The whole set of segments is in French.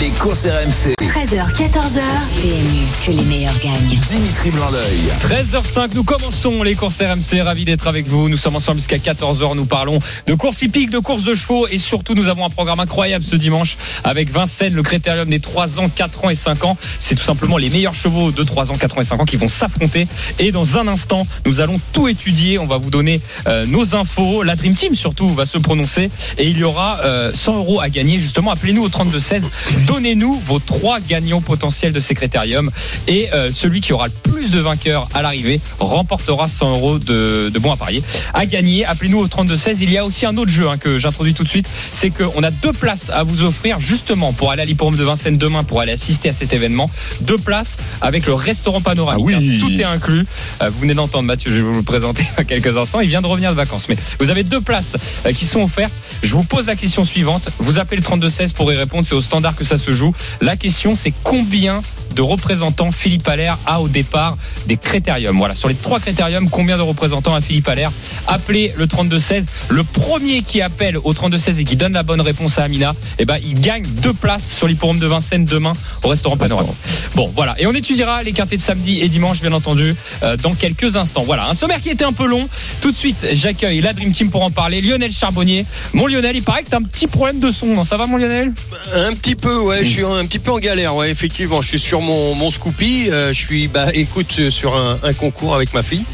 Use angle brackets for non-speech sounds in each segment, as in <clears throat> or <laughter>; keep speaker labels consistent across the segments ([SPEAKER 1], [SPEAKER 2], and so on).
[SPEAKER 1] Les courses RMC.
[SPEAKER 2] 13h, 14h. PMU, que les meilleurs gagnent.
[SPEAKER 1] Dimitri Blanc-L'œil.
[SPEAKER 3] 13h05, nous commençons les courses RMC. Ravi d'être avec vous. Nous sommes ensemble jusqu'à 14h. Nous parlons de courses hippiques, de courses de chevaux et surtout, nous avons un programme incroyable ce dimanche avec Vincennes, le critérium des 3 ans, 4 ans et 5 ans. C'est tout simplement les meilleurs chevaux de 3 ans, 4 ans et 5 ans qui vont s'affronter. Et dans un instant, nous allons tout étudier. On va vous donner euh, nos infos. La Dream Team surtout va se prononcer et il y aura euh, 100 euros à gagner. Justement, appelez-nous au 32 16. Donnez-nous vos trois gagnants potentiels de Secrétarium et euh, celui qui aura le plus de vainqueurs à l'arrivée remportera 100 euros de, de bons à parier. À gagner, appelez-nous au 32 16. Il y a aussi un autre jeu hein, que j'introduis tout de suite, c'est qu'on a deux places à vous offrir justement pour aller à l'hippodrome de Vincennes demain pour aller assister à cet événement. Deux places avec le restaurant panoramique.
[SPEAKER 4] Ah oui.
[SPEAKER 3] hein. Tout est inclus. Euh, Vous venez d'entendre Mathieu, je vais vous le présenter <laughs> dans quelques instants. Il vient de revenir de vacances, mais vous avez deux places euh, qui sont offertes. Je vous pose la question suivante. Vous appelez le 32 16 pour y répondre. C'est au standard que ça se joue. La question, c'est combien de représentants Philippe Allaire a au départ des critériums. Voilà, sur les trois critériums, combien de représentants a Philippe Allaire Appelez le 32-16. Le premier qui appelle au 32-16 et qui donne la bonne réponse à Amina, eh ben, il gagne deux places sur l'hipporome de Vincennes demain au restaurant Panorama. Bon, voilà. Et on étudiera les quintés de samedi et dimanche, bien entendu, euh, dans quelques instants. Voilà, un sommaire qui était un peu long. Tout de suite, j'accueille la Dream Team pour en parler. Lionel Charbonnier. Mon Lionel, il paraît que t'as un petit problème de son. Non, ça va, mon Lionel?
[SPEAKER 5] Un petit peu, je suis un petit peu en galère, effectivement. Je suis sur mon, mon Scoopy, euh, je suis, bah, écoute, sur un, un concours avec ma fille.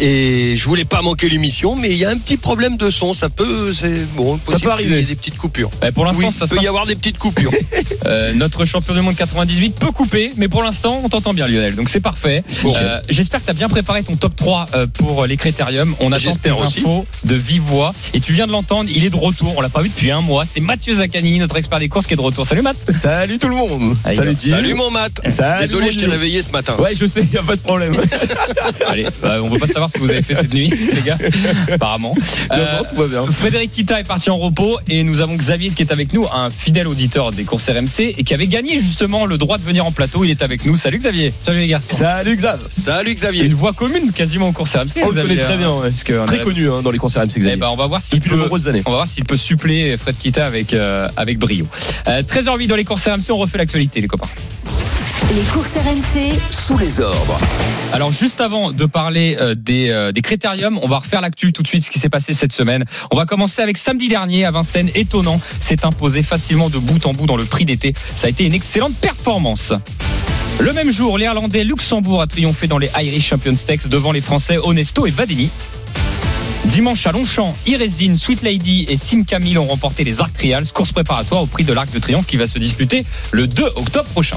[SPEAKER 5] Et je voulais pas manquer l'émission, mais il y a un petit problème de son. Ça peut, c'est bon, possible
[SPEAKER 4] peut arriver.
[SPEAKER 5] qu'il y ait des petites coupures.
[SPEAKER 3] Eh, Pour l'instant,
[SPEAKER 5] Oui,
[SPEAKER 3] ça
[SPEAKER 5] il peut
[SPEAKER 3] passe
[SPEAKER 5] y avoir des petites coupures. <laughs>
[SPEAKER 3] Euh, notre champion du monde 98 peut couper, mais pour l'instant, on t'entend bien, Lionel. Donc c'est parfait.
[SPEAKER 5] Bon.
[SPEAKER 3] Euh, J'espère que tu as bien préparé ton top 3 euh, pour les critériums. On attend tes
[SPEAKER 5] J'espère aussi.
[SPEAKER 3] infos de vive voix. Et tu viens de l'entendre, il est de retour. On l'a pas vu depuis un mois. C'est Mathieu Zaccanini, notre expert des courses, qui est de retour. Salut Matt.
[SPEAKER 4] Salut tout le monde.
[SPEAKER 3] Allez,
[SPEAKER 4] Salut
[SPEAKER 3] bah.
[SPEAKER 5] Salut mon Matt.
[SPEAKER 4] Salut,
[SPEAKER 5] Désolé,
[SPEAKER 4] mon
[SPEAKER 5] je t'ai réveillé ce matin.
[SPEAKER 4] Ouais, je sais, y a pas de problème. <laughs>
[SPEAKER 3] Allez, bah, on veut pas savoir ce que vous avez fait cette nuit, <laughs> les gars. Apparemment. Euh,
[SPEAKER 4] non, tout va bien.
[SPEAKER 3] Frédéric Kita est parti en repos et nous avons Xavier qui est avec nous, un fidèle auditeur des courses RMC et qui avait gagné justement le droit de venir en plateau. Il est avec nous. Salut Xavier. Salut les garçons.
[SPEAKER 4] Salut Xav.
[SPEAKER 5] Salut Xavier.
[SPEAKER 3] une voix commune quasiment aux courses RMC.
[SPEAKER 4] On le
[SPEAKER 3] Xavier,
[SPEAKER 4] connaît très
[SPEAKER 3] hein,
[SPEAKER 4] bien, ouais.
[SPEAKER 3] parce que
[SPEAKER 4] Très
[SPEAKER 3] la-
[SPEAKER 4] connu hein, dans les concerts MC
[SPEAKER 3] Eh
[SPEAKER 4] Xavier.
[SPEAKER 3] ben, on va voir s'il
[SPEAKER 4] Depuis de
[SPEAKER 3] peut,
[SPEAKER 4] nombreuses années.
[SPEAKER 3] on va voir s'il peut suppléer Fred Kita avec euh, avec brio. Euh, 13h08 dans les courses RMC, on refait l'actualité les copains.
[SPEAKER 2] Les courses RMC,
[SPEAKER 1] Sous les ordres.
[SPEAKER 3] Alors juste avant de parler euh, des, euh, des critériums, on va refaire l'actu tout de suite ce qui s'est passé cette semaine. On va commencer avec samedi dernier à Vincennes, étonnant, s'est imposé facilement de bout en bout dans le prix d'été. Ça a été une excellente performance. Le même jour, l'Irlandais Luxembourg a triomphé dans les Irish Champions Stakes devant les Français Onesto et Vadeni. Dimanche à Longchamp, Irésine, Sweet Lady et Sim Camille ont remporté les Arc Trials, course préparatoire au prix de l'Arc de Triomphe qui va se disputer le 2 octobre prochain.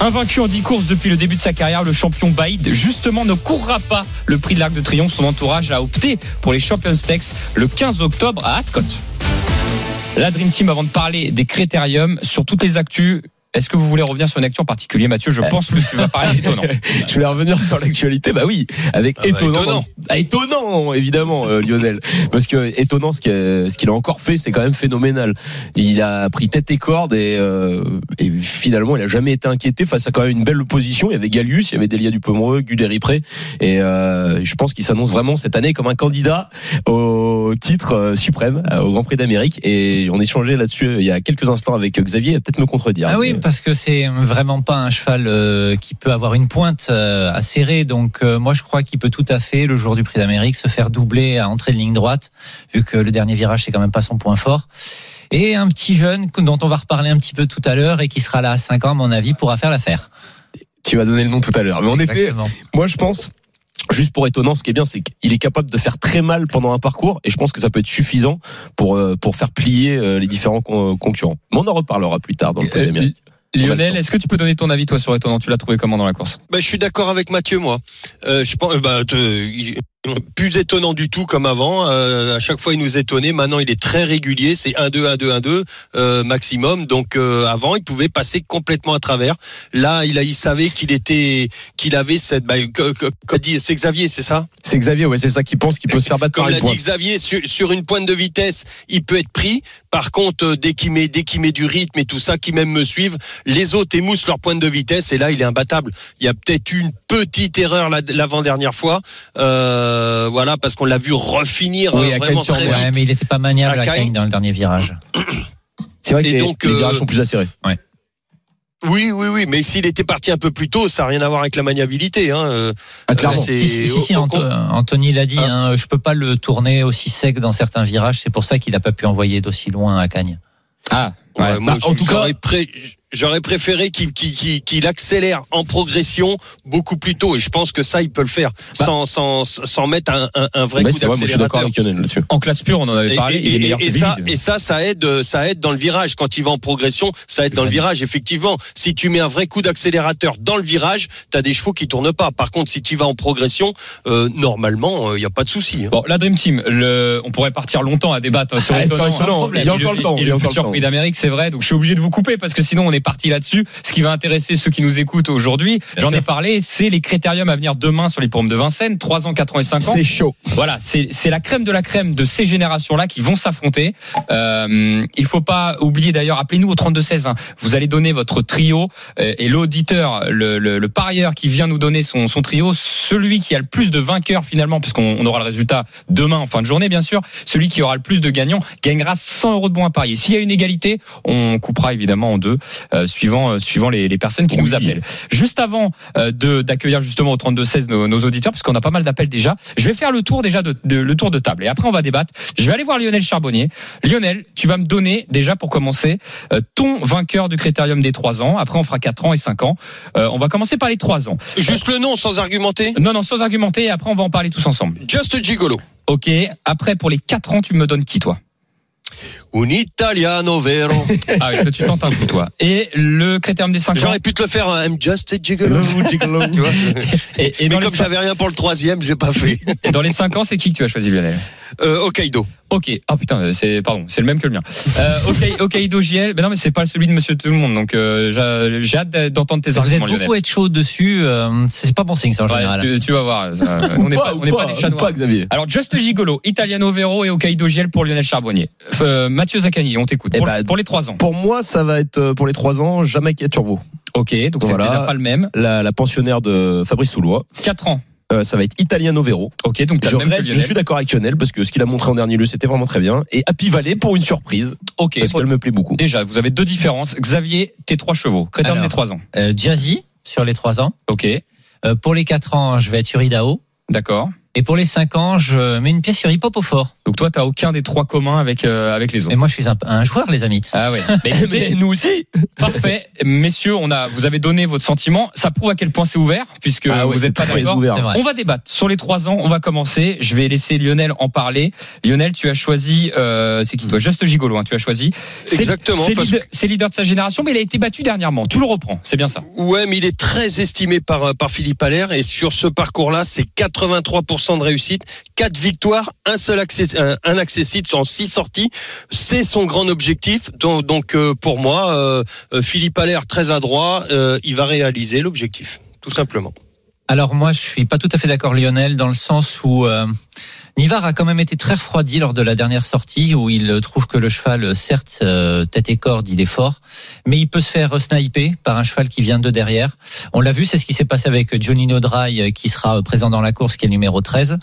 [SPEAKER 3] Invaincu en 10 courses depuis le début de sa carrière, le champion Baïd, justement, ne courra pas le prix de l'Arc de Triomphe. Son entourage a opté pour les Champions Stakes le 15 octobre à Ascot. La Dream Team, avant de parler des critériums, sur toutes les actus, est-ce que vous voulez revenir sur une actu en particulier, Mathieu Je pense que tu vas parler étonnant. <laughs>
[SPEAKER 4] Je voulais revenir sur l'actualité, bah oui, avec
[SPEAKER 5] Ah bah,
[SPEAKER 4] étonnant,
[SPEAKER 5] étonnant.
[SPEAKER 4] Ah, étonnant, évidemment, euh, Lionel, parce que étonnant, ce qu'il ce qu'il a encore fait, c'est quand même phénoménal. Il a pris tête et corde et, euh, et finalement, il a jamais été inquiété face à quand même une belle opposition. Il y avait Gallius, il y avait Delia Dupomereux, Guderi Pré, et euh, je pense qu'il s'annonce vraiment cette année comme un candidat au titre euh, suprême, euh, au Grand Prix d'Amérique. Et on échangeait là-dessus euh, il y a quelques instants avec Xavier, peut-être me contredire.
[SPEAKER 6] Ah oui,
[SPEAKER 4] Mais-
[SPEAKER 6] parce que c'est vraiment pas un cheval qui peut avoir une pointe à serrer. Donc moi je crois qu'il peut tout à fait le jour du Prix d'Amérique se faire doubler à entrée de ligne droite, vu que le dernier virage c'est quand même pas son point fort. Et un petit jeune dont on va reparler un petit peu tout à l'heure et qui sera là à 5 ans à mon avis pourra faire l'affaire.
[SPEAKER 4] tu vas donner le nom tout à l'heure. Mais en effet. Moi, je pense, juste pour étonnant, ce qui est bien, c'est qu'il est capable de faire très mal pendant un parcours, et je pense que ça peut être suffisant pour euh, pour faire plier euh, les différents con- concurrents. Mais on en reparlera plus tard dans le Prix
[SPEAKER 3] Euh,
[SPEAKER 4] d'Amérique.
[SPEAKER 3] Lionel, est-ce que tu peux donner ton avis, toi, sur étonnant? Tu l'as trouvé comment dans la course?
[SPEAKER 5] Bah, je suis d'accord avec Mathieu, moi. Euh, je pense, euh, bah, te- plus étonnant du tout comme avant. Euh, à chaque fois, il nous étonnait. Maintenant, il est très régulier. C'est 1-2, 1-2, 1-2 euh, maximum. Donc euh, avant, il pouvait passer complètement à travers. Là, il, a, il savait qu'il était, qu'il avait cette. Bah, que- que- que dit- c'est Xavier, c'est ça?
[SPEAKER 4] C'est Xavier, ouais, c'est ça qui pense qu'il peut se faire battre
[SPEAKER 5] Comme
[SPEAKER 4] par
[SPEAKER 5] l'a dit Xavier, sur, sur une pointe de vitesse, il peut être pris. Par contre, euh, dès qu'il met, dès qu'il met du rythme et tout ça, qui même me suivent, les autres émoussent leur pointe de vitesse et là, il est imbattable. Il y a peut-être une petite erreur la- l'avant-dernière fois, euh, voilà, parce qu'on l'a vu refinir
[SPEAKER 4] Oui,
[SPEAKER 5] euh,
[SPEAKER 4] à
[SPEAKER 5] vraiment très vite.
[SPEAKER 6] Ouais, mais il n'était pas maniable
[SPEAKER 5] À Cagnes.
[SPEAKER 6] Dans le dernier virage. <clears throat>
[SPEAKER 4] C'est vrai que
[SPEAKER 5] Et
[SPEAKER 4] les,
[SPEAKER 5] donc,
[SPEAKER 4] les
[SPEAKER 5] euh,
[SPEAKER 4] virages sont plus acérés.
[SPEAKER 5] Oui, oui, oui, mais s'il était parti un peu plus tôt, ça n'a rien à voir avec la maniabilité. Hein. euh,
[SPEAKER 4] Ah, clairement.
[SPEAKER 6] Si, si, Anto- Anthony l'a dit,
[SPEAKER 5] Ah.
[SPEAKER 6] hein, je peux pas le tourner aussi sec dans certains virages. C'est pour ça qu'il n'a pas pu envoyer d'aussi loin à Cagnes.
[SPEAKER 3] Ah,
[SPEAKER 5] Ouais,
[SPEAKER 3] ouais.
[SPEAKER 5] moi,
[SPEAKER 4] Bah, en tout cas-
[SPEAKER 5] pré- j'aurais préféré qu'il qu'il- qu'il- qu'il accélère en progression beaucoup plus tôt. Et je pense que ça, il peut le faire
[SPEAKER 4] Bah.
[SPEAKER 5] sans, sans, sans mettre un, un, un vrai
[SPEAKER 4] Ouais,
[SPEAKER 5] coup
[SPEAKER 4] c'est vrai, moi je suis d'accord
[SPEAKER 5] d'accélérateur.
[SPEAKER 4] avec Lionel là-dessus.
[SPEAKER 3] En classe pure, on en avait parlé.
[SPEAKER 5] et-
[SPEAKER 3] il est meilleur
[SPEAKER 5] et- et
[SPEAKER 3] que
[SPEAKER 5] ça, et ça, ça aide, ça aide dans le virage. Quand il va en progression, ça aide dans le virage. Effectivement, si tu mets un vrai coup d'accélérateur dans le virage, tu as des chevaux qui tournent pas. Par contre, si tu vas en progression, euh, normalement, il n'y a pas de souci. hein.
[SPEAKER 3] Bon, la Dream Team, le, on pourrait partir longtemps à débattre sur
[SPEAKER 4] Ah,
[SPEAKER 3] hein.
[SPEAKER 4] Il y a encore le temps,
[SPEAKER 3] Et le futur
[SPEAKER 4] le
[SPEAKER 3] prix d'Amérique, c'est vrai. Donc, je suis obligé de vous couper parce que sinon, on est parti là-dessus. Ce qui va intéresser ceux qui nous écoutent aujourd'hui, j'en ai parlé, c'est les critériums à venir demain sur les pommes de Vincennes, 3 ans, 4 ans et 5 ans.
[SPEAKER 4] C'est chaud.
[SPEAKER 3] Voilà, c'est c'est la crème de la crème de ces générations-là qui vont s'affronter. Euh, il faut pas oublier d'ailleurs, appelez-nous au 32-16. hein. Vous allez donner votre trio euh, et l'auditeur, le, le, le parieur qui vient nous donner son, son trio, celui qui a le plus de vainqueurs finalement, puisqu'on on aura le résultat demain en fin de journée bien sûr, celui qui aura le plus de gagnants gagnera 100 euros de bons à parier. S'il y a une égalité, on coupera évidemment en deux, suivant, euh, suivant les, les personnes qui nous appellent. Juste avant euh, de d'accueillir justement au 32-16 nos, nos auditeurs, parce qu'on a pas mal d'appels déjà, je vais faire le tour déjà de, de- le tour de table et après on va débattre. Je vais aller voir Lionel Charbonnier. Lionel, tu vas me donner déjà pour commencer euh, ton vainqueur du critérium des 3 ans. Après on fera 4 ans et 5 ans. Euh, on va commencer par les 3 ans.
[SPEAKER 5] Juste le nom, sans argumenter?
[SPEAKER 3] Non, non, sans argumenter et après on va en parler tous ensemble.
[SPEAKER 5] Just Gigolo.
[SPEAKER 3] Ok, après pour les 4 ans, tu me donnes qui toi?
[SPEAKER 5] Un italiano vero.
[SPEAKER 3] Ah oui, tu tentes un coup toi. Et le critérium des 5 ans
[SPEAKER 5] J'aurais pu te le faire, hein, I'm just a gigolo. <laughs> tu vois.
[SPEAKER 3] et, et
[SPEAKER 5] Mais
[SPEAKER 3] les
[SPEAKER 5] comme
[SPEAKER 3] cin-
[SPEAKER 5] j'avais rien pour le troisième, j'ai pas fait.
[SPEAKER 3] et dans les 5 ans, c'est qui que tu as choisi Lionel?
[SPEAKER 5] Euh, Hokkaido.
[SPEAKER 3] Ok. Ah putain, euh, c'est pardon, c'est le même que le mien. Euh, ok, <laughs> Hokkaido JL. Ben non, mais c'est pas celui de Monsieur Tout le Monde. Donc euh, j'ai- hâte d'entendre tes
[SPEAKER 6] Vous êtes
[SPEAKER 3] arguments,
[SPEAKER 6] beaucoup être chaud dessus. euh, c'est pas bon signe ça en
[SPEAKER 3] Ouais,
[SPEAKER 6] général.
[SPEAKER 3] tu, tu vas voir. ça, <laughs> on n'est pas, on n'est pas des chats noirs.
[SPEAKER 4] pas, Xavier.
[SPEAKER 3] Alors Just Gigolo, Italiano Vero et Hokkaido JL pour Lionel Charbonnier. Euh, Mathieu Zaccani, on t'écoute.
[SPEAKER 4] Eh
[SPEAKER 3] Pour,
[SPEAKER 4] ben,
[SPEAKER 3] pour les 3 ans.
[SPEAKER 4] Pour moi, ça va être pour les 3 ans Jamaïca Turbo.
[SPEAKER 3] Ok, donc c'est
[SPEAKER 4] Voilà.
[SPEAKER 3] déjà pas le même.
[SPEAKER 4] La, la pensionnaire de Fabrice Soulois.
[SPEAKER 3] 4 ans.
[SPEAKER 4] Euh, ça va être Italiano Vero.
[SPEAKER 3] Ok, donc
[SPEAKER 4] Je,
[SPEAKER 3] même
[SPEAKER 4] reste- je suis d'accord avec Lionel parce que ce qu'il a montré en dernier lieu, c'était vraiment très bien. Et Happy Valley pour une surprise
[SPEAKER 3] Ok.
[SPEAKER 4] parce qu'elle me plaît beaucoup.
[SPEAKER 3] Déjà, vous avez deux différences. Xavier, tes trois chevaux.
[SPEAKER 6] Alors.
[SPEAKER 3] des 3 ans.
[SPEAKER 6] Euh, Jazzy sur les 3 ans.
[SPEAKER 3] Ok,
[SPEAKER 6] Euh, pour les 4 ans, je vais être sur Idaho.
[SPEAKER 3] d'accord.
[SPEAKER 6] Et pour les 5 ans, je mets une pièce sur Hip Hop au fort.
[SPEAKER 3] Donc toi, t'as aucun des trois communs avec euh, avec les
[SPEAKER 6] Mais
[SPEAKER 3] autres.
[SPEAKER 6] moi, je suis un, un joueur, les amis.
[SPEAKER 3] Ah ouais. <laughs> Mais
[SPEAKER 4] nous aussi.
[SPEAKER 3] Parfait, messieurs, on a, vous avez donné votre sentiment. Ça prouve à quel point c'est ouvert, puisque
[SPEAKER 4] Ah ouais,
[SPEAKER 3] vous n'êtes pas
[SPEAKER 4] très
[SPEAKER 3] d'accord. On va débattre sur les trois ans. On va commencer. Je vais laisser Lionel en parler. Lionel, tu as choisi, euh, c'est qui toi? Juste Gigolo, hein, tu as choisi. C'est-
[SPEAKER 5] Exactement,
[SPEAKER 3] C'est leader, leader de sa génération, mais il a été battu dernièrement. Tu le reprends, c'est bien ça.
[SPEAKER 5] Ouais, mais il est très estimé par, euh, par Philippe Allaire et sur ce parcours-là, c'est 83% de réussite, 4 victoires, un seul accès, un, un en 6 sorties. C'est son grand objectif. Donc, euh, pour moi, euh, euh, Philippe Allaire, très adroit, euh, il va réaliser l'objectif, tout simplement.
[SPEAKER 6] Alors moi, je suis pas tout à fait d'accord, Lionel, dans le sens où Nivard a quand même été très refroidi lors de la dernière sortie, où il trouve que le cheval, certes, euh, tête et corde, il est fort, mais il peut se faire sniper par un cheval qui vient de derrière. On l'a vu, c'est ce qui s'est passé avec Johnny Dry, euh, qui sera présent dans la course, qui est le numéro 13,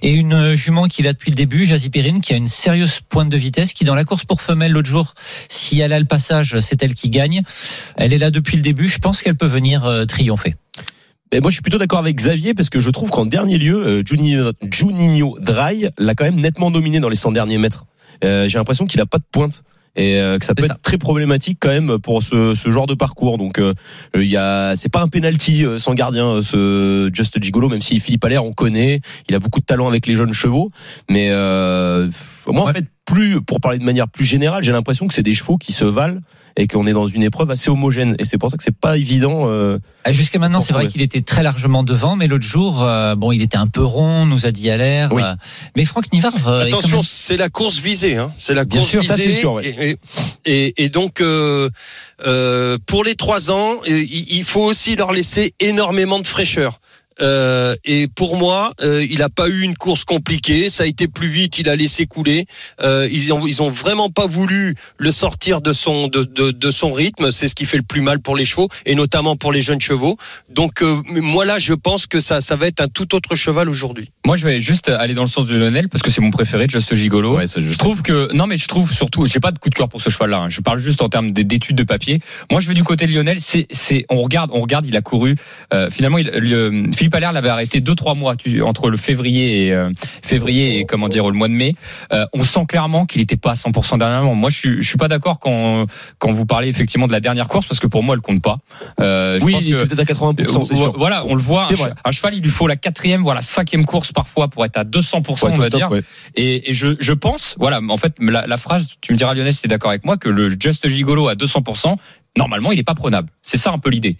[SPEAKER 6] et une jument qu'il a depuis le début, Jazzy Perrine, qui a une sérieuse pointe de vitesse, qui dans la course pour femelle l'autre jour, si elle a le passage, c'est elle qui gagne. Elle est là depuis le début, je pense qu'elle peut venir euh, triompher.
[SPEAKER 4] Et moi, je suis plutôt d'accord avec Xavier parce que je trouve qu'en dernier lieu, euh, Juninho, Juninho Dry l'a quand même nettement dominé dans les 100 derniers mètres. Euh, J'ai l'impression qu'il a pas de pointe. Et euh, que ça peut être très problématique quand même pour ce, ce genre de parcours. Donc, euh, il y a, c'est pas un penalty euh, sans gardien euh, ce Just Gigolo, même si Philippe Allaire on connaît, il a beaucoup de talent avec les jeunes chevaux, mais euh, moi en fait plus, pour parler de manière plus générale, j'ai l'impression que c'est des chevaux qui se valent et qu'on est dans une épreuve assez homogène. Et c'est pour ça que c'est pas évident. euh,
[SPEAKER 6] Ah, Jusqu'à maintenant, c'est vrai qu'il était très largement devant, mais l'autre jour, euh, bon, il était un peu rond, nous a dit à l'air.
[SPEAKER 4] Oui.
[SPEAKER 6] euh, mais Franck Nivard, euh,
[SPEAKER 5] Attention,
[SPEAKER 6] même-
[SPEAKER 5] c'est la course visée. Hein. C'est la
[SPEAKER 4] Bien
[SPEAKER 5] course
[SPEAKER 4] sûr, ça,
[SPEAKER 5] visée.
[SPEAKER 4] c'est sûr, ouais.
[SPEAKER 5] et, et, et donc, euh, euh, pour les trois ans, il il faut aussi leur laisser énormément de fraîcheur. Euh, et pour moi, euh, il n'a pas eu une course compliquée. Ça a été plus vite. Il a laissé couler. Euh, ils ont ils ont vraiment pas voulu le sortir de son de, de, de son rythme. C'est ce qui fait le plus mal pour les chevaux et notamment pour les jeunes chevaux. Donc euh, moi là, je pense que ça ça va être un tout autre cheval aujourd'hui.
[SPEAKER 3] Moi, je vais juste aller dans le sens de Lionel parce que c'est mon préféré, Just Gigolo.
[SPEAKER 4] Ouais, ça, je
[SPEAKER 3] trouve que non mais je trouve surtout j'ai pas de coup de cœur pour ce cheval là je parle juste en termes d'études de papier moi je vais du côté de Lionel c'est c'est on regarde on regarde il a couru euh, finalement il, le- Philippe Allaire l'avait arrêté deux trois mois tu- entre le février et euh, février et comment dire le mois de mai Euh, on sent clairement qu'il était pas à 100% dernièrement moi je suis je suis pas d'accord quand quand vous parlez effectivement de la dernière course parce que pour moi elle compte pas euh, je
[SPEAKER 4] oui,
[SPEAKER 3] pense
[SPEAKER 4] il est peut-être à 80%, c'est
[SPEAKER 3] euh,
[SPEAKER 4] sûr.
[SPEAKER 3] Voilà, on le voit. Un,
[SPEAKER 4] vrai.
[SPEAKER 3] che- un cheval, il lui faut la quatrième, voire la cinquième course parfois pour être à 200%,
[SPEAKER 4] Ouais,
[SPEAKER 3] on va
[SPEAKER 4] top,
[SPEAKER 3] dire.
[SPEAKER 4] ouais.
[SPEAKER 3] Et, et je, je pense, voilà, en fait, la, la phrase, tu me diras Lionel si t'es d'accord avec moi, que le Just Gigolo à 200%, normalement, il n'est pas prenable. C'est ça un peu l'idée.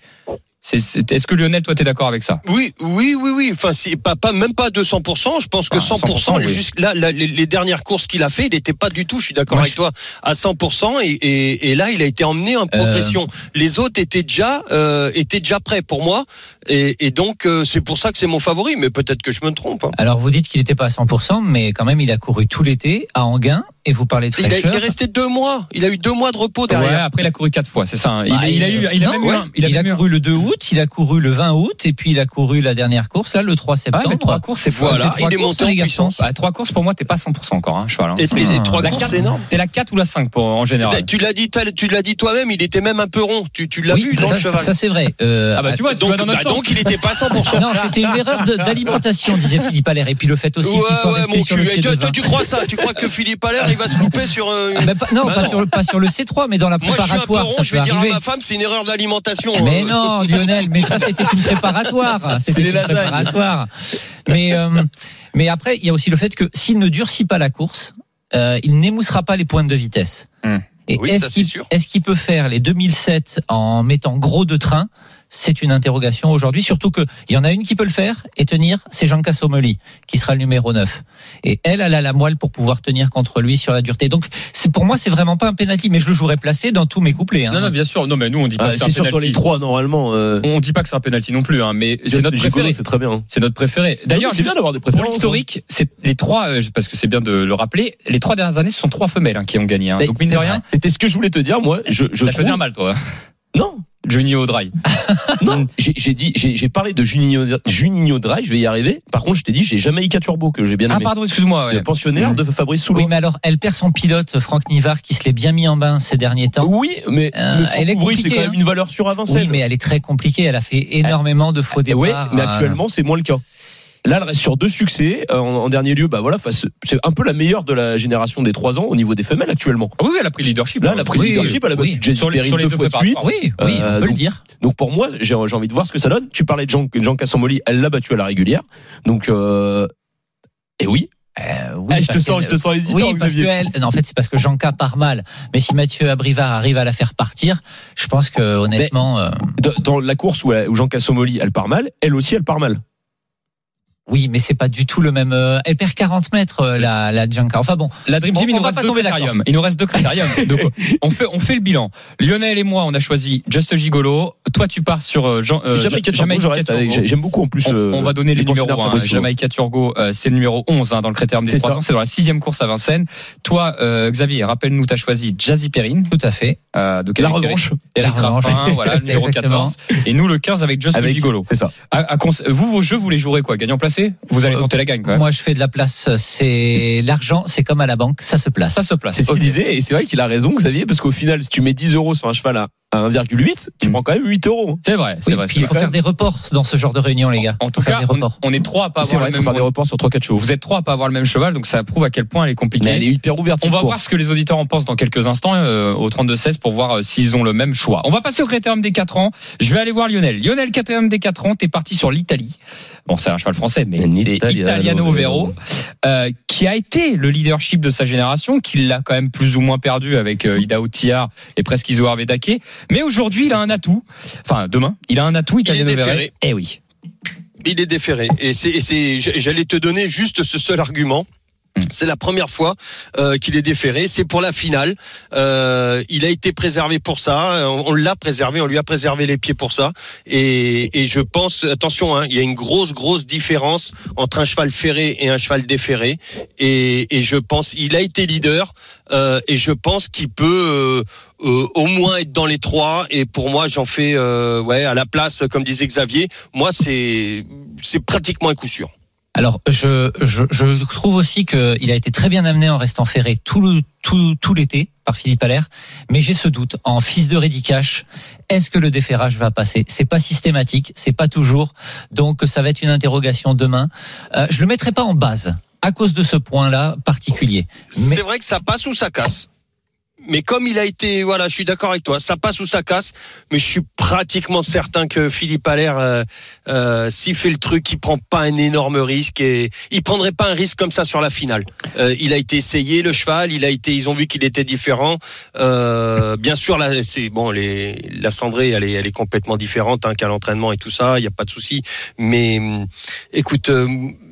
[SPEAKER 3] Est-ce que Lionel, toi, t'es d'accord avec ça?
[SPEAKER 5] Oui, oui, oui, oui. Enfin, c'est pas, pas même pas 200%. Je pense que
[SPEAKER 3] Ah,
[SPEAKER 5] 100%.
[SPEAKER 3] 100%, oui.
[SPEAKER 5] jusque là, là, les, dernières courses qu'il a fait, il n'était pas du tout. Je suis d'accord avec
[SPEAKER 3] je-
[SPEAKER 5] toi à 100%. Et, et, et là, il a été emmené
[SPEAKER 3] Euh.
[SPEAKER 5] en progression. Les autres étaient déjà euh, étaient déjà prêts pour moi. Et, et donc, euh, c'est pour ça que c'est mon favori. Mais peut-être que je me trompe. hein.
[SPEAKER 6] Alors vous dites qu'il n'était pas à 100%, mais quand même, il a couru tout l'été à Anguin, et vous parlez de
[SPEAKER 5] Il, a- il
[SPEAKER 6] fraîcheur.
[SPEAKER 5] est resté deux mois. Il a eu deux mois de repos
[SPEAKER 3] Ouais,
[SPEAKER 5] derrière.
[SPEAKER 3] après, il a couru quatre fois, c'est ça. hein. Il,
[SPEAKER 6] Bah,
[SPEAKER 3] il a eu, il a
[SPEAKER 6] non,
[SPEAKER 3] même eu
[SPEAKER 6] ouais.
[SPEAKER 3] un- il a
[SPEAKER 6] il a couru le 2 août, il a couru le 20 août, et puis il a couru la dernière course, là, le 3
[SPEAKER 3] Ah,
[SPEAKER 6] septembre.
[SPEAKER 3] mais trois courses, c'est
[SPEAKER 5] Voilà, il est
[SPEAKER 3] courses,
[SPEAKER 5] monté en puissance.
[SPEAKER 3] Bah, trois courses, pour moi, t'es pas 100% encore, hein, cheval. hein.
[SPEAKER 5] Et puis les
[SPEAKER 6] Ah.
[SPEAKER 5] trois
[SPEAKER 3] La
[SPEAKER 5] courses, c'est énorme.
[SPEAKER 3] T'es la 4 ou la 5 pour, en général.
[SPEAKER 5] Tu l'as dit, tu l'as dit toi-même. Il était même un peu rond. Tu, tu l'as
[SPEAKER 6] Oui,
[SPEAKER 5] vu dans
[SPEAKER 6] ça,
[SPEAKER 5] le cheval.
[SPEAKER 6] ça, c'est vrai. Euh,
[SPEAKER 3] Ah bah, tu vois, tu
[SPEAKER 5] donc,
[SPEAKER 3] dans
[SPEAKER 5] bah, donc, il n'était pas à 100%.
[SPEAKER 6] non, c'était une erreur d'alimentation, disait Philippe Allaire. Et puis le fait aussi
[SPEAKER 5] Ouais, ouais, mon cul. Et toi, tu crois ça? Tu crois que Philippe Allaire, il va se louper sur euh, une...
[SPEAKER 6] Bah, pas- non,
[SPEAKER 5] Bah
[SPEAKER 6] pas. Sur le, pas sur le C3, mais dans la
[SPEAKER 5] Moi, je suis un peu
[SPEAKER 6] préparatoire,
[SPEAKER 5] rond.
[SPEAKER 6] ça
[SPEAKER 5] Je vais dire à ma femme, c'est une erreur d'alimentation.
[SPEAKER 6] Mais
[SPEAKER 5] Euh,
[SPEAKER 6] non, Lionel, mais ça c'était une préparatoire. C'était une
[SPEAKER 4] lasagnes.
[SPEAKER 6] préparatoire. Mais euh, mais après, il y a aussi le fait que s'il ne durcit pas la course, euh, il n'émoussera pas les pointes de vitesse. Et
[SPEAKER 5] Oui,
[SPEAKER 6] est-ce qu'il est-ce qu'il peut faire les 2007 en mettant gros de train C'est une interrogation aujourd'hui, surtout que il y en a une qui peut le faire et tenir, c'est Jean Cassomoli, qui sera le numéro 9. Et elle, elle a la moelle pour pouvoir tenir contre lui sur la dureté. Donc, c'est pour moi, c'est vraiment pas un penalty, mais je le jouerais placé dans tous mes couplets. hein.
[SPEAKER 3] Non, non, bien sûr. Non, mais nous, on dit pas
[SPEAKER 4] Ah,
[SPEAKER 3] que c'est
[SPEAKER 4] c'est
[SPEAKER 3] un
[SPEAKER 4] sûr que dans les
[SPEAKER 3] penalty.
[SPEAKER 4] trois, normalement. euh,
[SPEAKER 3] On dit pas que c'est un penalty non plus, hein, mais c'est notre préféré.
[SPEAKER 4] C'est très bien.
[SPEAKER 3] C'est notre préféré. D'ailleurs,
[SPEAKER 4] c'est bien d'avoir des
[SPEAKER 3] pour
[SPEAKER 4] préférences.
[SPEAKER 3] l'historique, c'est les trois, euh, parce que c'est bien de le rappeler, les trois dernières années, ce sont trois femelles hein, qui ont gagné. hein. Donc mine de
[SPEAKER 4] c'est
[SPEAKER 3] rien.
[SPEAKER 4] C'était ce que je voulais te dire, moi. Je, je trouve-
[SPEAKER 3] un mal, toi.
[SPEAKER 4] Non,
[SPEAKER 3] Junio Dry. <laughs>
[SPEAKER 4] non. J'ai dit, j'ai parlé de Juninho, Juninho Dry. Je vais y arriver. Par contre, je t'ai dit, j'ai Jamaïca Turbo que j'ai bien
[SPEAKER 3] Ah
[SPEAKER 4] aimé.
[SPEAKER 3] pardon, excuse-moi. ouais.
[SPEAKER 4] Le pensionnaire de Fabrice Soulo.
[SPEAKER 6] Oui, mais alors, elle perd son pilote, Franck Nivard, qui se l'est bien mis en bain ces derniers temps.
[SPEAKER 4] Oui, mais
[SPEAKER 6] Euh,
[SPEAKER 4] le
[SPEAKER 6] elle est
[SPEAKER 4] Ouvry, c'est
[SPEAKER 6] compliquée,
[SPEAKER 4] quand même
[SPEAKER 6] hein.
[SPEAKER 4] une valeur à Vincennes.
[SPEAKER 6] Oui, mais elle est très compliquée. Elle a fait énormément de faux
[SPEAKER 4] ouais,
[SPEAKER 6] départs.
[SPEAKER 4] mais
[SPEAKER 6] Euh,
[SPEAKER 4] actuellement, c'est moins le cas. Là, elle reste sur deux succès. Euh, En, en dernier lieu, bah voilà, c'est un peu la meilleure de la génération des trois ans au niveau des femelles actuellement.
[SPEAKER 3] Ah oui, elle a pris le leadership.
[SPEAKER 4] Là, elle a pris le
[SPEAKER 6] Oui,
[SPEAKER 4] leadership, elle a
[SPEAKER 6] oui.
[SPEAKER 4] battu
[SPEAKER 3] Sur les- sur les
[SPEAKER 4] deux
[SPEAKER 3] deux
[SPEAKER 4] fois de suite.
[SPEAKER 6] Oui, oui,
[SPEAKER 4] Euh,
[SPEAKER 6] on peut
[SPEAKER 4] donc-
[SPEAKER 6] le dire.
[SPEAKER 4] Donc pour moi, j'ai envie de voir ce que ça donne. Tu parlais de Jean, Jean elle l'a battu à la régulière. Donc euh, et oui.
[SPEAKER 6] Euh, oui,
[SPEAKER 4] Ah, je te sens,
[SPEAKER 6] que-
[SPEAKER 4] je te sens hésitant.
[SPEAKER 6] Oui, parce que
[SPEAKER 4] Xavier.
[SPEAKER 6] elle, non, en fait, c'est parce que Janka part mal. Mais si Mathieu Abrivard arrive à la faire partir, je pense que honnêtement, euh,
[SPEAKER 4] Dans- dans la course où, elle- où elle part mal, elle aussi, elle part mal.
[SPEAKER 6] Oui, mais c'est pas du tout le même. euh, elle perd 40 mètres, euh, la, la. Enfin bon,
[SPEAKER 3] La Dream
[SPEAKER 6] On-
[SPEAKER 3] Team, il
[SPEAKER 6] on
[SPEAKER 3] nous reste
[SPEAKER 6] pas
[SPEAKER 3] deux critériums. Il nous reste deux critériums. <laughs> Donc, on fait, on fait le bilan. Lionel et moi, on a choisi Just Gigolo. Toi, tu pars sur euh, Jean, euh,
[SPEAKER 4] Jamaïca. J'aime beaucoup en plus.
[SPEAKER 3] On,
[SPEAKER 4] euh,
[SPEAKER 3] on va donner les, numéros. Hein. Jamaïca Turgo, euh, c'est le numéro 11 hein, dans le critérium des
[SPEAKER 4] C'est
[SPEAKER 3] 3
[SPEAKER 4] ça.
[SPEAKER 3] ans. C'est dans la sixième course à Vincennes. Toi, euh, Xavier, rappelle-nous, tu as choisi Jazzy Perrine.
[SPEAKER 6] tout à fait.
[SPEAKER 3] Euh, donc
[SPEAKER 4] La
[SPEAKER 3] avec
[SPEAKER 4] revanche.
[SPEAKER 3] Eric
[SPEAKER 6] La revanche. <laughs>
[SPEAKER 3] Voilà, le numéro
[SPEAKER 6] Exactement.
[SPEAKER 3] 14. Et nous, le 15 avec Just Gigolo.
[SPEAKER 4] C'est ça.
[SPEAKER 3] Vous, vos jeux, vous les jouerez quoi? Gagnant placé Vous allez tenter la gagne quand même.
[SPEAKER 6] Moi, je fais de la place. C'est <laughs> l'argent, c'est comme à la banque, ça se place.
[SPEAKER 3] Ça se place.
[SPEAKER 4] C'est ce qu'il disait, et c'est vrai qu'il a raison, Xavier, parce qu'au final, si tu mets 10 euros sur un cheval à à 1,8, tu
[SPEAKER 3] Mm.
[SPEAKER 4] prends quand même 8 euros.
[SPEAKER 3] C'est vrai, c'est
[SPEAKER 6] Oui,
[SPEAKER 3] vrai.
[SPEAKER 6] parce qu'il faut faire des reports dans ce genre de réunion, les gars.
[SPEAKER 3] En tout cas,
[SPEAKER 6] des
[SPEAKER 3] on,
[SPEAKER 6] reports.
[SPEAKER 3] on est trois à pas
[SPEAKER 4] C'est
[SPEAKER 3] avoir
[SPEAKER 4] vrai,
[SPEAKER 3] le
[SPEAKER 4] il faut
[SPEAKER 3] même.
[SPEAKER 4] faire des reports sur 3-4 chevaux.
[SPEAKER 3] Vous êtes trois à pas avoir le même cheval, donc ça prouve à quel point elle est compliquée.
[SPEAKER 4] Mais elle est hyper ouverte.
[SPEAKER 3] On va voir ce que les auditeurs en pensent dans quelques instants euh, au 32-16 pour voir euh, s'ils ont le même choix. On va passer au critérium des 4 ans. Je vais aller voir Lionel. Lionel, critérium des 4 ans, t'es parti sur l'Italie. Bon, c'est un cheval français, mais c'est
[SPEAKER 4] Italiano
[SPEAKER 3] Italiano Vero,
[SPEAKER 4] Vero.
[SPEAKER 3] euh, qui a été le leadership de sa génération, qui l'a quand même plus ou moins perdu avec euh, Ida Otiar et presque Iso Arvedake. Mais aujourd'hui, il a un atout. Enfin, demain, il a un atout Vero.
[SPEAKER 5] déféré.
[SPEAKER 3] Eh oui.
[SPEAKER 5] Il est déféré. Et c'est, et c'est, j'allais te donner juste ce seul argument.
[SPEAKER 3] Hmm.
[SPEAKER 5] C'est la première fois euh, qu'il est déféré. C'est pour la finale. Euh, il a été préservé pour ça. On, on l'a préservé. On lui a préservé les pieds pour ça. Et, et je pense, attention, hein, il y a une grosse, grosse différence entre un cheval ferré et un cheval déféré. Et, et je pense, il a été leader. euh, et je pense qu'il peut euh, euh, au moins être dans les trois. Et pour moi, j'en fais, euh, ouais, à la place, comme disait Xavier. Moi, c'est, c'est pratiquement un coup sûr.
[SPEAKER 6] Alors, je, je, je trouve aussi qu'il a été très bien amené en restant ferré tout, le, tout, tout l'été par Philippe Allaire, mais j'ai ce doute. En fils de Rédicache, est-ce que le déferrage va passer? C'est pas systématique, c'est pas toujours, donc ça va être une interrogation demain. Euh, je le mettrai pas en base à cause de ce point-là particulier. Mais-
[SPEAKER 5] C'est vrai que ça passe ou ça casse? Mais comme il a été, voilà, je suis d'accord avec toi, ça passe ou ça casse. Mais je suis pratiquement certain que Philippe Allaire, euh, euh, s'il fait le truc, il prend pas un énorme risque et il prendrait pas un risque comme ça sur la finale. Euh, il a été essayé le cheval, il a été, ils ont vu qu'il était différent. Euh, bien sûr, là, c'est bon, les, la cendrée, elle est, elle est complètement différente hein, qu'à l'entraînement et tout ça. Il y a pas de souci. Mais hum, écoute, euh,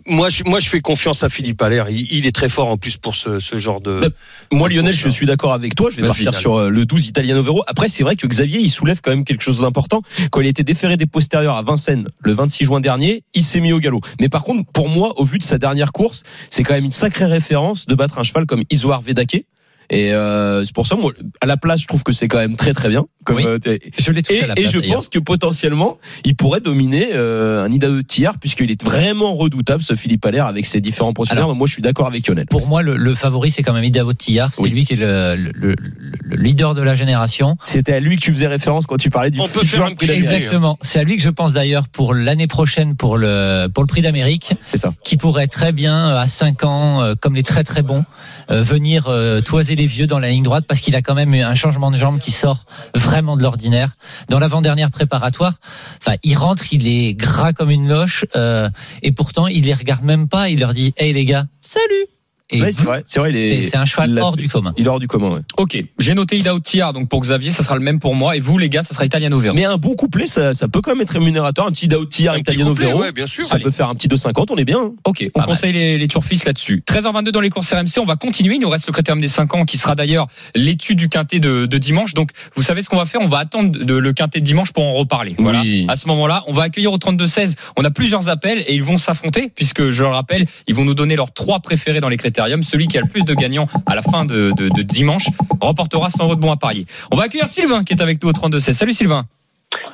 [SPEAKER 5] moi, je, moi, je fais confiance à Philippe Allaire. Il, il est très fort en plus pour ce, ce genre de.
[SPEAKER 4] Bah, Moi, Lionel, je suis d'accord avec toi. Je vais partir sur euh, le 12 Italiano Vero. Après, c'est vrai que Xavier, il soulève quand même quelque chose d'important. Quand il a été déféré des postérieurs à Vincennes le 26 juin dernier, il s'est mis au galop. Mais par contre, pour moi, au vu de sa dernière course, c'est quand même une sacrée référence de battre un cheval comme Isoar Vedake. Et euh, c'est pour ça, moi, à la place, je trouve que c'est quand même très très bien. Comme,
[SPEAKER 6] Oui.
[SPEAKER 4] euh,
[SPEAKER 6] Je l'ai touché
[SPEAKER 4] et,
[SPEAKER 6] à la
[SPEAKER 4] et je pense que potentiellement, il pourrait dominer euh, un Ida de Tillard, puisqu'il est vraiment redoutable, ce Philippe Allaire, avec ses différents.
[SPEAKER 6] Alors,
[SPEAKER 4] Donc moi, je suis d'accord avec Lionel.
[SPEAKER 6] Pour moi, le, le favori, c'est quand même Ida Tillard. C'est
[SPEAKER 4] Oui.
[SPEAKER 6] lui qui est le, le, le- le leader de la génération.
[SPEAKER 4] C'était à lui que tu faisais référence quand tu parlais du
[SPEAKER 5] On peut faire un
[SPEAKER 4] prix.
[SPEAKER 6] Exactement. C'est à lui que je pense d'ailleurs pour l'année prochaine pour le pour le prix d'Amérique,
[SPEAKER 4] C'est ça.
[SPEAKER 6] qui pourrait très bien euh, à 5 ans, euh, comme les très très bons, euh, venir euh, toiser les vieux dans la ligne droite parce qu'il a quand même un changement de jambe qui sort vraiment de l'ordinaire. Dans l'avant-dernière préparatoire, enfin il rentre, il est gras comme une loche euh, et pourtant il les regarde même pas. Il leur dit Hey les gars, salut. Et
[SPEAKER 4] Ouais, c'est vrai, c'est vrai, il est,
[SPEAKER 6] c'est c'est un cheval hors
[SPEAKER 4] fait.
[SPEAKER 6] du commun.
[SPEAKER 4] Il est hors du commun, ouais.
[SPEAKER 3] Ok, j'ai noté Ida Otiar, donc pour Xavier, ça sera le même pour moi. Et vous, les gars, ça sera Italiano Vero.
[SPEAKER 4] Mais un bon couplet, ça, ça peut quand même être rémunérateur. Un petit
[SPEAKER 5] Un petit
[SPEAKER 4] Italiano
[SPEAKER 5] couplet,
[SPEAKER 4] Vero.
[SPEAKER 5] ouais, bien sûr.
[SPEAKER 4] Ça
[SPEAKER 3] Allez.
[SPEAKER 4] peut faire un petit 2,50, on est bien. hein.
[SPEAKER 3] Ok, on conseille les, les turfistes là-dessus. 13h22 dans les courses RMC, on va continuer. Il nous reste le critérium des 5 ans qui sera d'ailleurs l'étude du quintet de, de dimanche. Donc, vous savez ce qu'on va faire? On va attendre de, le quintet de dimanche pour en reparler. Voilà.
[SPEAKER 4] Oui.
[SPEAKER 3] À ce moment-là, on va accueillir au 32-16. On a plusieurs appels et ils vont s'affronter puisque, je le rappelle, ils vont nous donner leurs trois préférés dans les Celui qui a le plus de gagnants à la fin de, de- de dimanche remportera 100 euros de bons à parier. On va accueillir Sylvain qui est avec nous au 32-16. Salut Sylvain.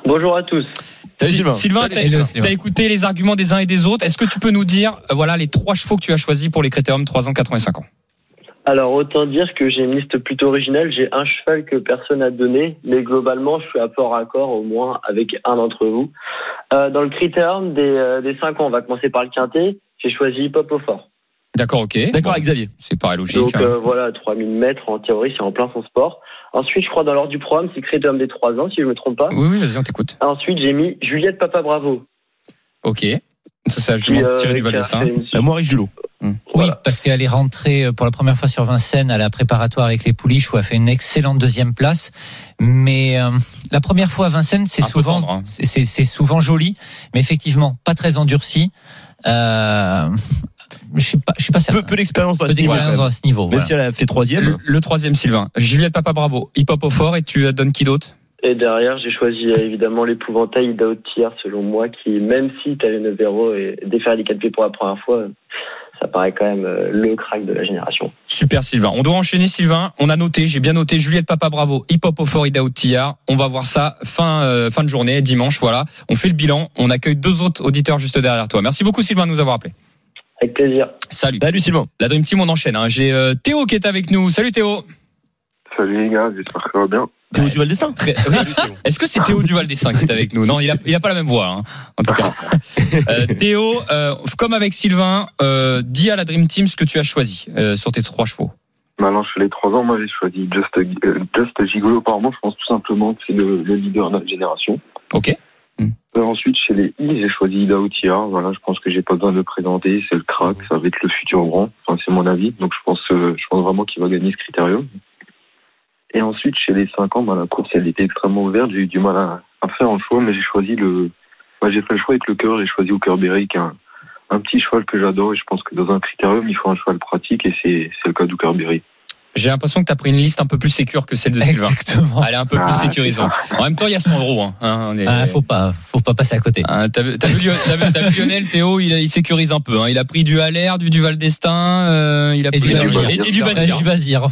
[SPEAKER 7] Bonjour à tous.
[SPEAKER 4] Salut,
[SPEAKER 3] Sy-
[SPEAKER 4] Sylvain.
[SPEAKER 3] Sylvain,
[SPEAKER 6] Sylvain.
[SPEAKER 3] t'as écouté les arguments des uns et des autres. Est-ce que tu peux nous dire, euh, voilà, les trois chevaux que tu as choisis pour les critériums 3 ans, 4 ans et 5 ans?
[SPEAKER 7] Alors autant dire que j'ai une liste plutôt originale. J'ai un cheval que personne n'a donné, mais globalement je suis à port accord au moins avec un d'entre vous. Euh, dans le critérium des, euh, des 5 ans, on va commencer par le quintet. J'ai choisi Pop au fort.
[SPEAKER 3] D'accord, ok.
[SPEAKER 4] D'accord
[SPEAKER 3] Bon,
[SPEAKER 4] avec Xavier.
[SPEAKER 3] C'est pareil logique.
[SPEAKER 7] Donc
[SPEAKER 3] hein.
[SPEAKER 7] euh, voilà, 3000 mètres en théorie, c'est en plein son sport. Ensuite, je crois dans l'ordre du programme, c'est critérium des 3 ans, si je me trompe pas.
[SPEAKER 3] Oui, oui, vas-y, on t'écoute.
[SPEAKER 7] Ensuite, j'ai mis Juliette Papa Bravo.
[SPEAKER 3] Ok. Ça, c'est jument
[SPEAKER 7] euh,
[SPEAKER 3] tiré du
[SPEAKER 7] fait une-
[SPEAKER 4] La Maurice Julot.
[SPEAKER 6] Oui,
[SPEAKER 7] Voilà.
[SPEAKER 6] parce qu'elle est rentrée euh, pour la première fois sur Vincennes à la préparatoire avec les pouliches où elle fait une excellente deuxième place. Mais euh, la première fois à Vincennes, c'est souvent,
[SPEAKER 3] hein.
[SPEAKER 6] c'est souvent joli, mais effectivement pas très endurci. Euh, je suis pas, je suis pas certain.
[SPEAKER 4] Peu, peu d'expérience même.
[SPEAKER 6] à ce niveau.
[SPEAKER 4] Même
[SPEAKER 6] voilà.
[SPEAKER 4] si elle a fait troisième.
[SPEAKER 3] Le, le troisième, Sylvain. Juliette Papa Bravo. Hip Hop au fort et tu euh, donnes qui d'autre?
[SPEAKER 7] Et derrière, j'ai choisi euh, évidemment l'épouvantail Ida Tier, selon moi, qui, même si Talent Vero et défaire les 4 pieds pour la première fois, ça paraît quand même euh, le crack de la génération.
[SPEAKER 3] Super Sylvain. On doit enchaîner Sylvain. On a noté, j'ai bien noté Juliette Papa Bravo, Hip Hop au fort Ida Tillard. On va voir ça fin euh, fin de journée, dimanche. Voilà. On fait le bilan. On accueille deux autres auditeurs juste derrière toi. Merci beaucoup Sylvain de nous avoir appelé.
[SPEAKER 7] Avec plaisir.
[SPEAKER 3] Salut.
[SPEAKER 4] Salut Sylvain.
[SPEAKER 3] La Dream Team, on enchaîne. hein. J'ai euh, Théo qui est avec nous. Salut Théo.
[SPEAKER 8] Salut les gars, j'espère que ça va bien.
[SPEAKER 4] Théo Duval
[SPEAKER 3] Très- Est-ce que c'est Théo Duval dessin qui est avec nous? Non, il a, il a pas la même voix, hein, en tout cas. <laughs> Euh, Théo, euh, comme avec Sylvain, euh, dis à la Dream Team ce que tu as choisi euh, sur tes trois chevaux.
[SPEAKER 8] Maintenant, chez les 3 ans, moi j'ai choisi Just, euh, Just Gigolo par moi. Je pense tout simplement que c'est le, le leader de notre génération.
[SPEAKER 3] Ok.
[SPEAKER 8] Euh, ensuite, chez les I, j'ai choisi Ida Outillard. Voilà, je pense que j'ai pas besoin de le présenter. C'est le crack, ça va être le futur grand. Enfin, c'est mon avis. Donc je pense, euh, je pense vraiment qu'il va gagner ce critérium. Et ensuite, chez les 5 ans, bah, la course, elle était extrêmement ouverte. J'ai eu du mal à, faire un choix, mais j'ai choisi le. Bah, j'ai fait le choix avec le cœur. J'ai choisi Hookerberry, qui est un, petit cheval que j'adore. Et je pense que dans un critérium, il faut un cheval pratique. Et c'est c'est le cas d'Hookerberry.
[SPEAKER 3] J'ai l'impression que tu as pris une liste un peu plus sécure que celle de Sylvain.
[SPEAKER 6] Exactement.
[SPEAKER 3] Elle est un peu plus
[SPEAKER 8] Ah,
[SPEAKER 3] sécurisante. En même temps, il y a 100 euros. Hein. Hein, on est-
[SPEAKER 6] Ah, faut pas, faut pas passer à côté.
[SPEAKER 3] Hein, T'as vu, vu Lionel, Théo, il, sécurise un peu. Hein. Il a pris du Haller, du Duval d'Estaing, euh, il a pris
[SPEAKER 6] du
[SPEAKER 3] et, du
[SPEAKER 6] Ah. Du Bazir.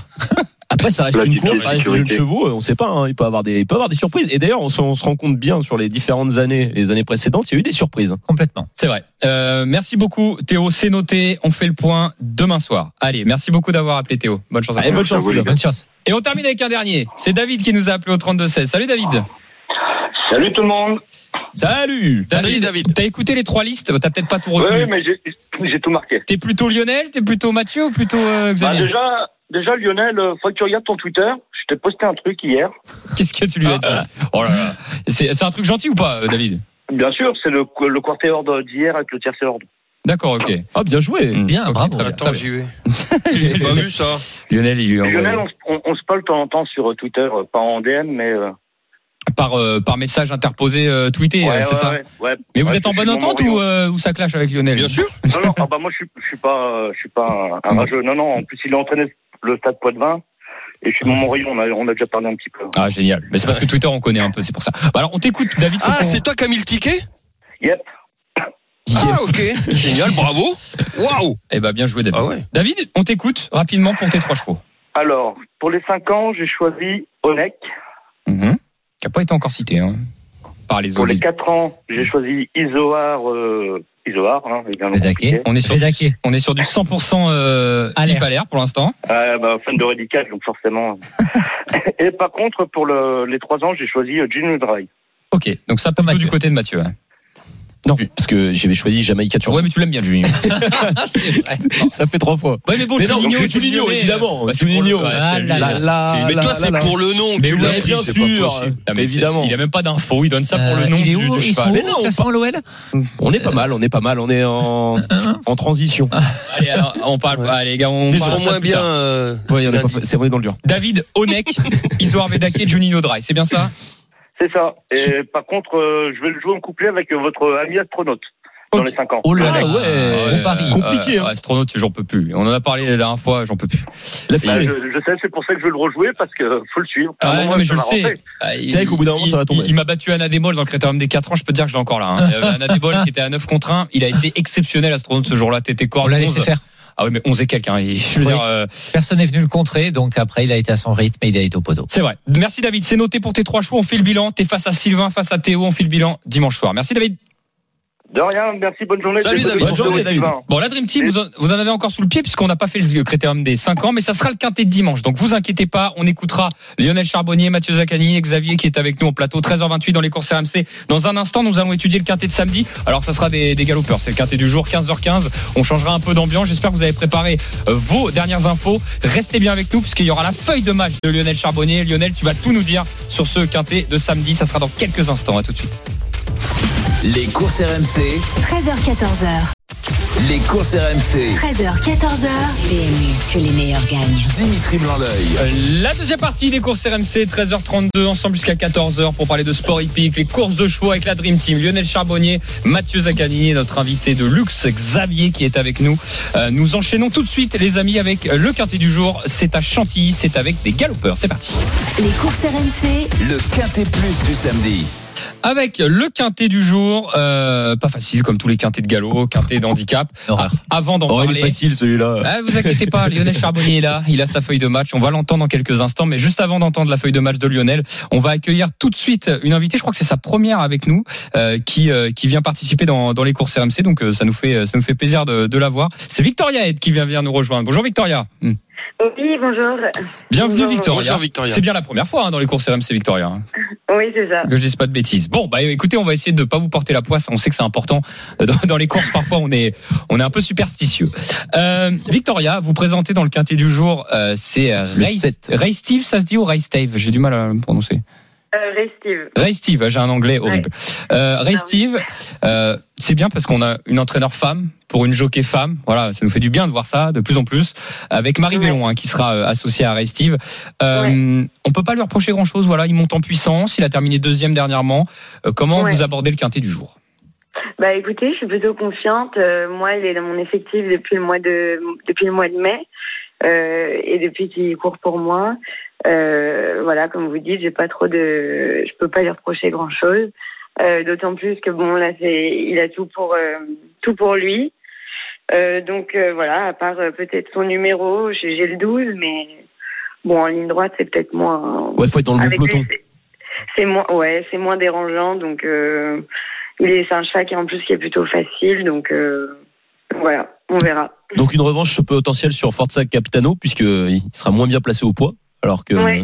[SPEAKER 4] Après, ça reste une course, ça reste
[SPEAKER 8] sécurité.
[SPEAKER 4] chevaux. On sait pas, hein, il peut avoir des, il peut avoir des surprises. Et d'ailleurs, on, se- on se rend compte bien sur les différentes années, les années précédentes, il y a eu des surprises.
[SPEAKER 6] Complètement.
[SPEAKER 3] C'est vrai. Euh, merci beaucoup, Théo. C'est noté. On fait le point demain soir. Allez, merci beaucoup d'avoir appelé Théo. Bonne chance à
[SPEAKER 4] Allez,
[SPEAKER 3] toi.
[SPEAKER 4] bonne chance,
[SPEAKER 8] vous,
[SPEAKER 4] les
[SPEAKER 8] les
[SPEAKER 4] gars.
[SPEAKER 6] Bonne chance.
[SPEAKER 3] Et on termine avec un dernier. C'est David qui nous a appelé au 32-16. Salut David.
[SPEAKER 9] Salut tout le monde.
[SPEAKER 4] Salut!
[SPEAKER 5] Salut, David.
[SPEAKER 3] T'as écouté les trois listes T'as peut-être pas tout
[SPEAKER 9] Oui,
[SPEAKER 3] retenu.
[SPEAKER 9] mais j'ai j'ai tout marqué.
[SPEAKER 3] T'es plutôt Lionel T'es plutôt Mathieu ou plutôt euh,
[SPEAKER 9] Bah,
[SPEAKER 3] Xavier?
[SPEAKER 9] déjà, déjà Lionel, euh, faut que tu regardes ton Twitter. Je t'ai posté un truc hier.
[SPEAKER 3] Qu'est-ce que tu lui as dit Oh là là. C'est c'est un truc gentil ou pas, euh, David?
[SPEAKER 9] Bien sûr, c'est le, le quartet ordre d'hier avec le tiercé ordre.
[SPEAKER 3] D'accord, ok.
[SPEAKER 4] Ah, bien joué!
[SPEAKER 6] Bien,
[SPEAKER 3] Ok,
[SPEAKER 6] bravo.
[SPEAKER 3] très bien,
[SPEAKER 5] Attends, j'y vais. <laughs> J'ai pas vu ça?
[SPEAKER 3] Lionel, il lui a
[SPEAKER 9] Lionel, on, se- on, on se parle de temps en temps sur euh, Twitter, pas en DM, mais. euh,
[SPEAKER 3] par, euh, par message interposé euh, tweeté,
[SPEAKER 9] ouais,
[SPEAKER 3] c'est
[SPEAKER 9] ouais,
[SPEAKER 3] ça?
[SPEAKER 9] ouais, ouais.
[SPEAKER 3] Mais vous êtes en bonne entente ou, euh, ou ça clash avec Lionel?
[SPEAKER 5] Bien sûr.
[SPEAKER 9] Non, non, ah bah moi je suis, je suis pas, je suis pas un, un rageux. Non, non. En plus, il a entraîné le stade Poitvin. Et je suis Montmorillon. On a, on a déjà parlé un petit peu.
[SPEAKER 3] Ah génial. Mais c'est parce que Twitter on connaît un peu, c'est pour ça. Bah, alors on t'écoute, David.
[SPEAKER 5] Ah, c'est toi qui as mis le ticket?
[SPEAKER 9] Yep.
[SPEAKER 5] Ah, ok. Génial, bravo. Waouh.
[SPEAKER 3] Eh ben bien joué David.
[SPEAKER 5] Ah ouais.
[SPEAKER 3] David, on t'écoute rapidement pour tes trois chevaux.
[SPEAKER 9] Alors, pour les 5 ans, j'ai choisi Onek.
[SPEAKER 3] Mhm. Qui a pas été encore cité hein, par les
[SPEAKER 9] Pour les
[SPEAKER 3] autres.
[SPEAKER 9] 4 ans, j'ai choisi Isoar. Euh, Isoar, hein.
[SPEAKER 3] On est sur
[SPEAKER 6] Fédaqué.
[SPEAKER 3] on est sur du 100% euh, Allaire pour l'instant.
[SPEAKER 9] Ah, bah, fan de Radical, donc forcément. <laughs> Et par contre, pour le, les 3 ans, j'ai choisi euh, Gino Dry.
[SPEAKER 3] Ok, donc ça
[SPEAKER 6] Mathieu.
[SPEAKER 3] du côté de Mathieu. hein.
[SPEAKER 4] Non, parce que j'avais choisi Jamaïca Turbo.
[SPEAKER 3] Ouais, mais tu l'aimes bien, Juninho. <laughs>
[SPEAKER 4] ça fait trois fois.
[SPEAKER 3] Ouais, mais bon,
[SPEAKER 4] Mais non,
[SPEAKER 3] Juninho,
[SPEAKER 4] Juninho, évidemment.
[SPEAKER 3] Bah, c'est pour le-
[SPEAKER 4] Juninho.
[SPEAKER 3] ouais,
[SPEAKER 6] Ah
[SPEAKER 5] Mais toi, c'est pour le nom que tu l'as pris,
[SPEAKER 4] bien
[SPEAKER 5] c'est pas
[SPEAKER 4] sûr.
[SPEAKER 5] possible.
[SPEAKER 3] Ah, mais
[SPEAKER 4] Évidemment.
[SPEAKER 3] c'est- Il a même pas d'infos, il donne ça pour le
[SPEAKER 6] Euh,
[SPEAKER 3] nom
[SPEAKER 6] il est
[SPEAKER 3] du, cheval.
[SPEAKER 4] Mais non,
[SPEAKER 6] classement l'OL
[SPEAKER 4] On est pas mal, on est pas mal, on est en, en transition.
[SPEAKER 3] Allez, alors, on parle
[SPEAKER 5] Ouais.
[SPEAKER 3] Allez, les gars, on
[SPEAKER 5] Ils
[SPEAKER 3] parle
[SPEAKER 5] moins bien. euh,
[SPEAKER 4] Ouais, on est, pas,
[SPEAKER 5] lundi.
[SPEAKER 4] c'est on est dans le dur.
[SPEAKER 3] David, Onek, Isoar Vedake, Juninho Dry, c'est bien ça?
[SPEAKER 9] C'est ça. Et par contre, euh, je vais le jouer en couplet avec euh, votre ami astronaute dans les 5 ans.
[SPEAKER 6] Oh là
[SPEAKER 4] Ah
[SPEAKER 6] là.
[SPEAKER 4] ouais,
[SPEAKER 6] Gros pari.
[SPEAKER 4] Compliqué, hein.
[SPEAKER 3] Euh, astronaute, j'en peux plus. On en a parlé la dernière fois, j'en peux plus.
[SPEAKER 4] La
[SPEAKER 9] Bah, je, je sais, c'est pour ça que je vais le rejouer parce que faut le suivre.
[SPEAKER 3] Ah,
[SPEAKER 9] moment,
[SPEAKER 3] non, mais je le sais. Ah, il-
[SPEAKER 4] C'est vrai qu'au bout d'un moment, ça va tomber.
[SPEAKER 3] Il, il m'a battu Anna Demol dans le critérium des 4 ans, je peux te dire que je l'ai encore là. Hein. Avait <laughs> Anna Demol qui était à 9 contre 1. Il a été exceptionnel, astronaute, ce jour-là. T'étais
[SPEAKER 6] On
[SPEAKER 3] corps
[SPEAKER 6] l'a laissé
[SPEAKER 3] 11.
[SPEAKER 6] faire.
[SPEAKER 3] Ah oui, mais 11 et quelques. Hein. Il- Je veux
[SPEAKER 6] Oui.
[SPEAKER 3] dire, euh,
[SPEAKER 6] Personne n'est venu le contrer, donc après il a été à son rythme et il a été au poteau.
[SPEAKER 3] c'est vrai. Merci David, c'est noté pour tes trois choix. On fait le bilan. T'es face à Sylvain, face à Théo. On fait le bilan dimanche soir. Merci David.
[SPEAKER 9] De rien, merci, bonne journée.
[SPEAKER 5] Salut, David.
[SPEAKER 4] Bonne journée, David.
[SPEAKER 3] Bon, la Dream Team, vous en, vous en avez encore sous le pied puisqu'on n'a pas fait le critérium des 5 ans, mais ça sera le quintet de dimanche. Donc vous inquiétez pas, on écoutera Lionel Charbonnier, Mathieu Zaccani Xavier qui est avec nous au plateau 13h28 dans les courses RMC. Dans un instant, nous allons étudier le quintet de samedi. Alors ça sera des, des galopeurs, c'est le quintet du jour 15h15. On changera un peu d'ambiance. J'espère que vous avez préparé euh, vos dernières infos. Restez bien avec nous puisqu'il y aura la feuille de match de Lionel Charbonnier. Lionel, tu vas tout nous dire sur ce quintet de samedi. Ça sera dans quelques instants. À tout de suite.
[SPEAKER 1] Les courses RMC,
[SPEAKER 2] 13h14h.
[SPEAKER 1] les courses RMC.
[SPEAKER 2] 13h14h. PMU, que les meilleurs gagnent.
[SPEAKER 1] Dimitri.
[SPEAKER 3] Euh, La deuxième partie des courses RMC, 13h32, ensemble jusqu'à 14h pour parler de sport hippique, les courses de chevaux avec la Dream Team. Lionel Charbonnier, Mathieu Zaccanini et notre invité de luxe, Xavier, qui est avec nous. Euh, nous enchaînons tout de suite, les amis, avec le quintet du jour. C'est à Chantilly, c'est avec des galopeurs. C'est parti.
[SPEAKER 2] Les courses RMC.
[SPEAKER 1] Le quintet plus du samedi.
[SPEAKER 3] Avec le quintet du jour, euh, pas facile comme tous les quintets de galop, quintet d'handicap.
[SPEAKER 6] Horreur.
[SPEAKER 3] Avant d'en
[SPEAKER 4] Oh, il
[SPEAKER 3] parler.
[SPEAKER 4] est facile celui-là.
[SPEAKER 3] Ah, vous inquiétez pas, Lionel Charbonnier est là, il a sa feuille de match, on va l'entendre dans quelques instants, mais juste avant d'entendre la feuille de match de Lionel, on va accueillir tout de suite une invitée, je crois que c'est sa première avec nous, euh, qui, euh, qui vient participer dans, dans les courses RMC, donc euh, ça nous fait, ça nous fait plaisir de, de la voir. C'est Victoria Ed qui vient, vient nous rejoindre. Bonjour Victoria. Hmm.
[SPEAKER 10] Oui, bonjour.
[SPEAKER 3] Bienvenue
[SPEAKER 10] Bonjour.
[SPEAKER 3] Victoria.
[SPEAKER 5] Bonjour, Victoria.
[SPEAKER 3] C'est bien la première fois hein, dans les courses RMC Victoria. hein,
[SPEAKER 10] Oui, c'est ça.
[SPEAKER 3] que je dise pas de bêtises. Bon, bah écoutez, on va essayer de pas vous porter la poisse. On sait que c'est important Euh, dans, dans les courses. Parfois, on est on est un peu superstitieux. Euh, Victoria, vous présentez dans le quintet du jour. euh, c'est euh. Ray Steve, ça se dit ou Ray Steve? J'ai du mal à le prononcer.
[SPEAKER 10] Euh, Ray Steve.
[SPEAKER 3] Ray Steve, j'ai un anglais horrible. Euh, Ray
[SPEAKER 10] Ah.
[SPEAKER 3] Steve, euh, c'est bien parce qu'on a une entraîneur femme pour une jockey femme. Voilà, ça nous fait du bien de voir ça de plus en plus. Avec Marie
[SPEAKER 10] Ouais.
[SPEAKER 3] Vélon, hein, qui sera associée à Ray Steve. Euh, On peut pas lui reprocher grand chose. Voilà, il monte en puissance. Il a terminé deuxième dernièrement. Comment
[SPEAKER 10] Ouais.
[SPEAKER 3] vous abordez le quintet du jour?
[SPEAKER 10] Bah écoutez, je suis plutôt confiante. Moi, il est dans mon effectif depuis le mois de depuis le mois de mai euh, et depuis qu'il court pour moi. Euh, voilà, comme vous dites, j'ai pas trop de, je peux pas lui reprocher grand chose. D'autant plus que bon là, c'est, il a tout pour euh, tout pour lui. Euh, donc euh, voilà, à part euh, peut-être son numéro, j'ai le 12, mais bon en ligne droite, c'est peut-être moins.
[SPEAKER 4] Ouais, faut être dans le bon peloton.
[SPEAKER 10] c'est- moins, ouais, c'est moins dérangeant. Donc, euh, il est, c'est un cheval qui en plus qui est plutôt facile. Donc, euh, voilà, on verra.
[SPEAKER 4] Donc une revanche potentielle sur Forza Capitano puisqu'il sera moins bien placé au poids. Alors que
[SPEAKER 10] Ouais.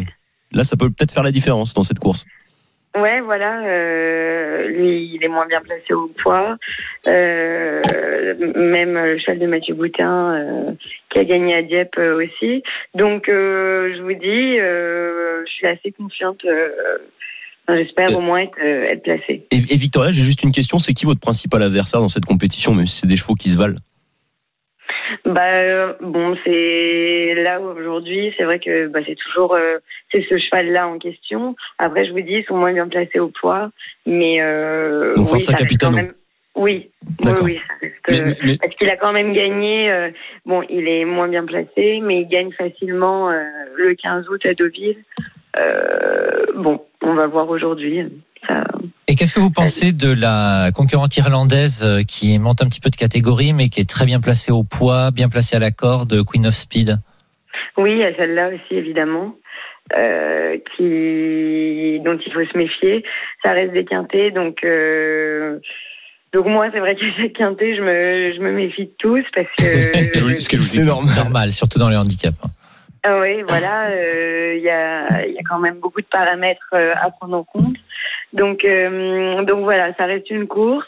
[SPEAKER 4] là, ça peut peut-être faire la différence dans cette course.
[SPEAKER 10] Ouais, voilà. euh, lui, il est moins bien placé au poids. Euh, même le cheval de Mathieu Boutin, euh, qui a gagné à Dieppe euh, aussi. Donc, euh, je vous dis, euh, je suis assez confiante. euh, J'espère
[SPEAKER 4] Euh.
[SPEAKER 10] au moins être, euh, être placée.
[SPEAKER 4] Et, et Victoria, j'ai juste une question. C'est qui votre principal adversaire dans cette compétition, même si c'est des chevaux qui se valent?
[SPEAKER 10] Bah euh, bon, c'est là aujourd'hui, c'est vrai que bah, c'est toujours euh, c'est ce cheval-là en question. Après, je vous dis, ils sont moins bien placés au poids, mais euh,
[SPEAKER 4] Donc,
[SPEAKER 10] oui, ça reste quand même. Oui, oui, oui, ça reste.
[SPEAKER 3] Mais-
[SPEAKER 10] euh,
[SPEAKER 3] mais-
[SPEAKER 10] Parce qu'il a quand même gagné. euh, bon, il est moins bien placé, mais il gagne facilement euh, le 15 août à Deauville. Euh, bon, on va voir aujourd'hui. Ça,
[SPEAKER 6] Et qu'est-ce que vous pensez de la concurrente irlandaise euh, qui monte un petit peu de catégorie, mais qui est très bien placée au poids, bien placée à la corde, Queen of Speed
[SPEAKER 10] Oui, il y a celle-là aussi, évidemment, euh, qui, dont il faut se méfier. Ça reste des quintés, donc, euh, donc moi, c'est vrai que ces quintés, je me, je me méfie de tous parce que. <laughs>
[SPEAKER 3] Ce qui est
[SPEAKER 4] normal.
[SPEAKER 6] Normal, surtout dans les handicaps. hein.
[SPEAKER 10] Ah oui, voilà, euh, il y, a, il y a quand même beaucoup de paramètres euh, à prendre en compte. Donc, euh, donc voilà, ça reste une course.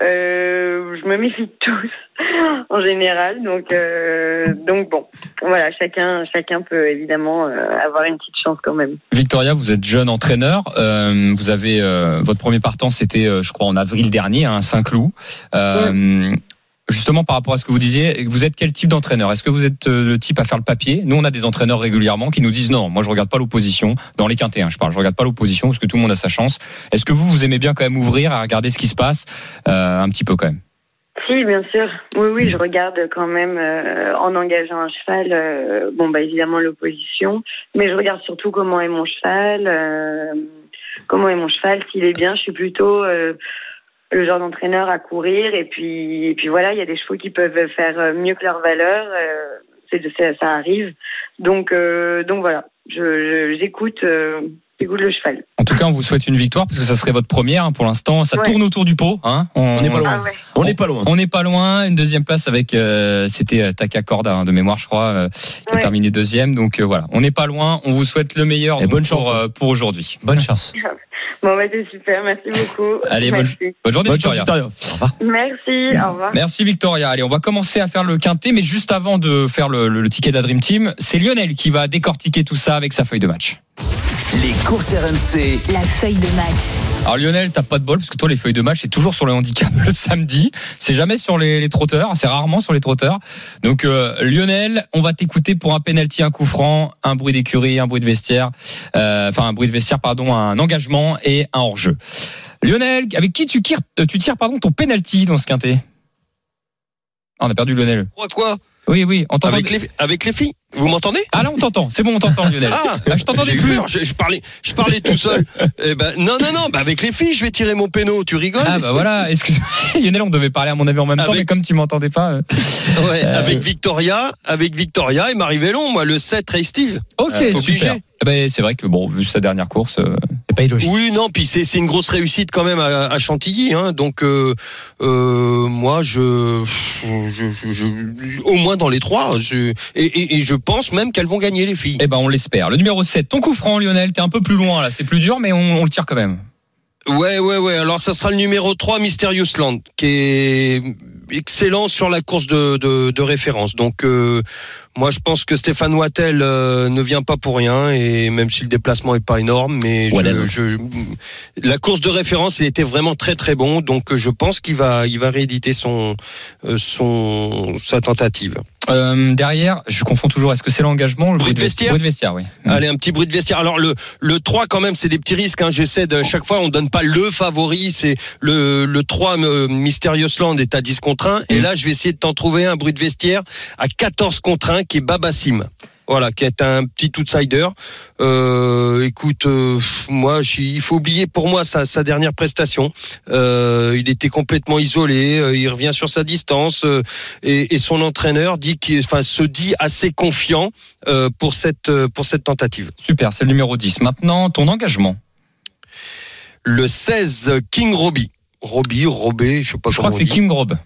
[SPEAKER 10] Euh, je me méfie de tous <laughs> en général, donc euh, donc bon, voilà, chacun chacun peut évidemment euh, avoir une petite chance quand même.
[SPEAKER 3] Victoria, vous êtes jeune entraîneur. Euh, vous avez euh, votre premier partant, c'était, euh, je crois, en avril dernier, à Saint-Cloud. Euh, Justement, par rapport à ce que vous disiez, vous êtes quel type d'entraîneur? Est-ce que vous êtes euh, le type à faire le papier? Nous, on a des entraîneurs régulièrement qui nous disent non, moi je regarde pas l'opposition dans les quintés. je parle, je regarde pas l'opposition parce que tout le monde a sa chance. Est-ce que vous, vous aimez bien quand même ouvrir à regarder ce qui se passe euh, un petit peu quand même?
[SPEAKER 10] Si, bien sûr. Oui, oui, je regarde quand même euh, en engageant un cheval. bon, bah évidemment l'opposition, mais je regarde surtout comment est mon cheval, comment est mon cheval. S'il est bien, je suis plutôt le genre d'entraîneur à courir. Et puis, et puis voilà, il y a des chevaux qui peuvent faire euh, mieux que leur valeur. euh, c'est ça, arrive. Donc, euh, donc voilà, je, je- j'écoute, euh, j'écoute le cheval.
[SPEAKER 3] En tout cas, on vous souhaite une victoire parce que ça serait votre première hein, pour l'instant. Ça
[SPEAKER 10] Ouais.
[SPEAKER 3] tourne autour du pot. Hein
[SPEAKER 4] On n'est pas loin.
[SPEAKER 10] Ah ouais.
[SPEAKER 4] On n'est pas loin.
[SPEAKER 3] On n'est pas loin. Une deuxième place avec, euh, c'était euh, Taka Korda hein, de mémoire, je crois, euh, qui a terminé deuxième. Donc euh, voilà, on n'est pas loin. On vous souhaite le meilleur
[SPEAKER 4] Et bonne
[SPEAKER 3] pour,
[SPEAKER 4] chance.
[SPEAKER 3] euh, pour aujourd'hui.
[SPEAKER 6] Bonne chance. <laughs>
[SPEAKER 10] Bon, bah c'est super. Merci beaucoup.
[SPEAKER 3] Allez, bonne,
[SPEAKER 10] Merci.
[SPEAKER 3] bonne journée,
[SPEAKER 4] Bonne
[SPEAKER 3] Victoria.
[SPEAKER 4] Victoria. Au revoir.
[SPEAKER 10] Merci. Au revoir.
[SPEAKER 3] Merci Victoria. Allez, on va commencer à faire le quintet, mais juste avant de faire le, le- le ticket de la Dream Team, c'est Lionel qui va décortiquer tout ça avec sa feuille de match.
[SPEAKER 1] Les courses RMC.
[SPEAKER 2] La feuille de match.
[SPEAKER 3] Alors Lionel, t'as pas de bol parce que toi les feuilles de match c'est toujours sur le handicap le samedi, c'est jamais sur les, les trotteurs, c'est rarement sur les trotteurs. Donc euh, Lionel, on va t'écouter pour un penalty, un coup franc, un bruit d'écurie, un bruit de vestiaire, euh, enfin un bruit de vestiaire pardon, un engagement et un hors-jeu. Lionel, avec qui tu tires, tu tires pardon ton penalty dans ce quintet? Ah, On a perdu Lionel.
[SPEAKER 5] Quoi, quoi?
[SPEAKER 3] Oui oui, t'entend.
[SPEAKER 5] avec les, avec les filles? Vous m'entendez?
[SPEAKER 3] Ah là on t'entend, c'est bon on t'entend Lionel.
[SPEAKER 5] Ah,
[SPEAKER 3] Ah, je t'entendais plus.
[SPEAKER 5] peur, je, je parlais, je parlais tout seul. <laughs> Eh ben, non, non, non, bah avec les filles, je vais tirer mon péno. Tu rigoles?
[SPEAKER 3] Ah bah voilà, excuse <laughs> Lionel, on devait parler à mon avis en même temps, mais comme tu m'entendais pas. euh, <laughs>
[SPEAKER 5] Ouais,
[SPEAKER 3] Euh,
[SPEAKER 5] avec Victoria, avec Victoria et Marie Vélon, moi le 7 Ray Steve.
[SPEAKER 3] Ok,
[SPEAKER 5] Euh, obligé.
[SPEAKER 3] super. Eh ben, c'est vrai que bon, vu sa dernière course, euh,
[SPEAKER 6] C'est pas illogique.
[SPEAKER 5] Oui, non, puis c'est c'est une grosse réussite quand même à, à Chantilly, hein, donc euh, euh, moi je, je, je- je- au moins dans les trois, et, et je pense même qu'elles vont gagner les filles.
[SPEAKER 3] Eh ben, on l'espère. Le numéro 7, ton coup franc, Lionel, t'es un peu plus loin là, c'est plus dur, mais on, on le tire quand même.
[SPEAKER 5] Ouais, ouais, ouais. Alors, ça sera le numéro 3, Mysterious Land, qui est excellent sur la course de, de, de référence. Donc, euh, moi, je pense que Stéphane Wattel euh, ne vient pas pour rien, et même si le déplacement est pas énorme, mais je, je- la course de référence, il était vraiment très très bon. Donc, euh, je pense qu'il va, il va rééditer son, euh, son, sa tentative.
[SPEAKER 3] Euh, derrière, je confonds toujours, est-ce que c'est l'engagement le
[SPEAKER 5] Bruit de vestiaire
[SPEAKER 3] Bruit de vestiaire, oui.
[SPEAKER 5] Allez, un petit bruit de vestiaire. Alors le le 3 quand même, c'est des petits risques. Hein. J'essaie de chaque fois, on donne pas le favori. C'est le le 3 euh, Mysterious Land est à 10 contre 1 et là, je vais essayer de t'en trouver un bruit de vestiaire à 14 contre 1 qui est Babassim. Voilà, qui est un petit outsider. Euh, écoute, euh, moi, je il faut oublier pour moi sa, sa dernière prestation. Euh, il était complètement isolé. il revient sur sa distance et, et son entraîneur dit enfin, se dit assez confiant pour cette pour cette tentative.
[SPEAKER 3] Super, c'est le numéro 10. Maintenant, ton engagement.
[SPEAKER 5] Le 16 King Robbie. Robbie, Robé, je sais pas
[SPEAKER 3] Je crois
[SPEAKER 5] comment
[SPEAKER 3] que
[SPEAKER 5] on
[SPEAKER 3] c'est
[SPEAKER 5] dit.
[SPEAKER 3] King Rob.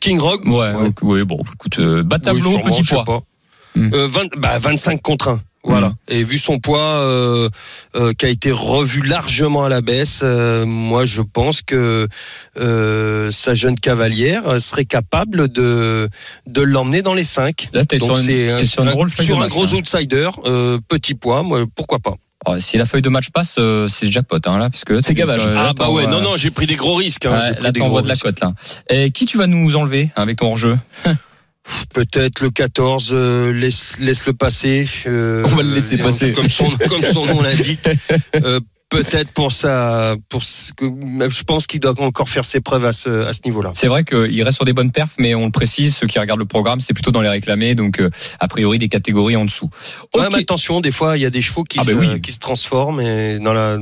[SPEAKER 5] King Rock.
[SPEAKER 3] Ouais, ouais, bon, écoute, euh, bas
[SPEAKER 5] Oui,
[SPEAKER 3] petit poids.
[SPEAKER 5] pas.
[SPEAKER 3] Hmm.
[SPEAKER 5] Euh, 20 bah, 25 contre 1. Voilà. Et vu son poids euh, euh, qui a été revu largement à la baisse, euh, moi je pense que sa jeune cavalière serait capable de de l'emmener dans les 5.
[SPEAKER 3] Là, t'es
[SPEAKER 5] Donc
[SPEAKER 3] sur une- sur
[SPEAKER 5] un gros
[SPEAKER 3] hein.
[SPEAKER 5] outsider, petit poids, moi pourquoi pas.
[SPEAKER 3] Oh, si la feuille de match passe, euh, c'est jackpot, hein, là, parce que
[SPEAKER 4] C'est gavage.
[SPEAKER 3] euh,
[SPEAKER 5] ah bah ouais, non non, j'ai pris des gros risques. Hein,
[SPEAKER 3] Ouais, là, t'envoies de la cote, là. Et qui tu vas nous enlever hein, avec ton hors-jeu <laughs>
[SPEAKER 5] Peut-être le 14, euh, laisse, laisse le passer. euh,
[SPEAKER 4] On va le laisser
[SPEAKER 5] euh,
[SPEAKER 4] passer.
[SPEAKER 5] Comme son, comme son nom <laughs> l'indique. Peut-être pour ça, pour ce que je pense qu'il doit encore faire ses preuves à ce, à ce niveau-là.
[SPEAKER 3] C'est vrai qu'il reste sur des bonnes perfs, mais on le précise, ceux qui regardent le programme, c'est plutôt dans les réclamés, donc euh, a priori des catégories en dessous.
[SPEAKER 5] Ouais,
[SPEAKER 3] Ok.
[SPEAKER 5] mais attention, des fois il y a des chevaux qui,
[SPEAKER 3] Ah
[SPEAKER 5] se,
[SPEAKER 3] ben oui.
[SPEAKER 5] qui se transforment et dans la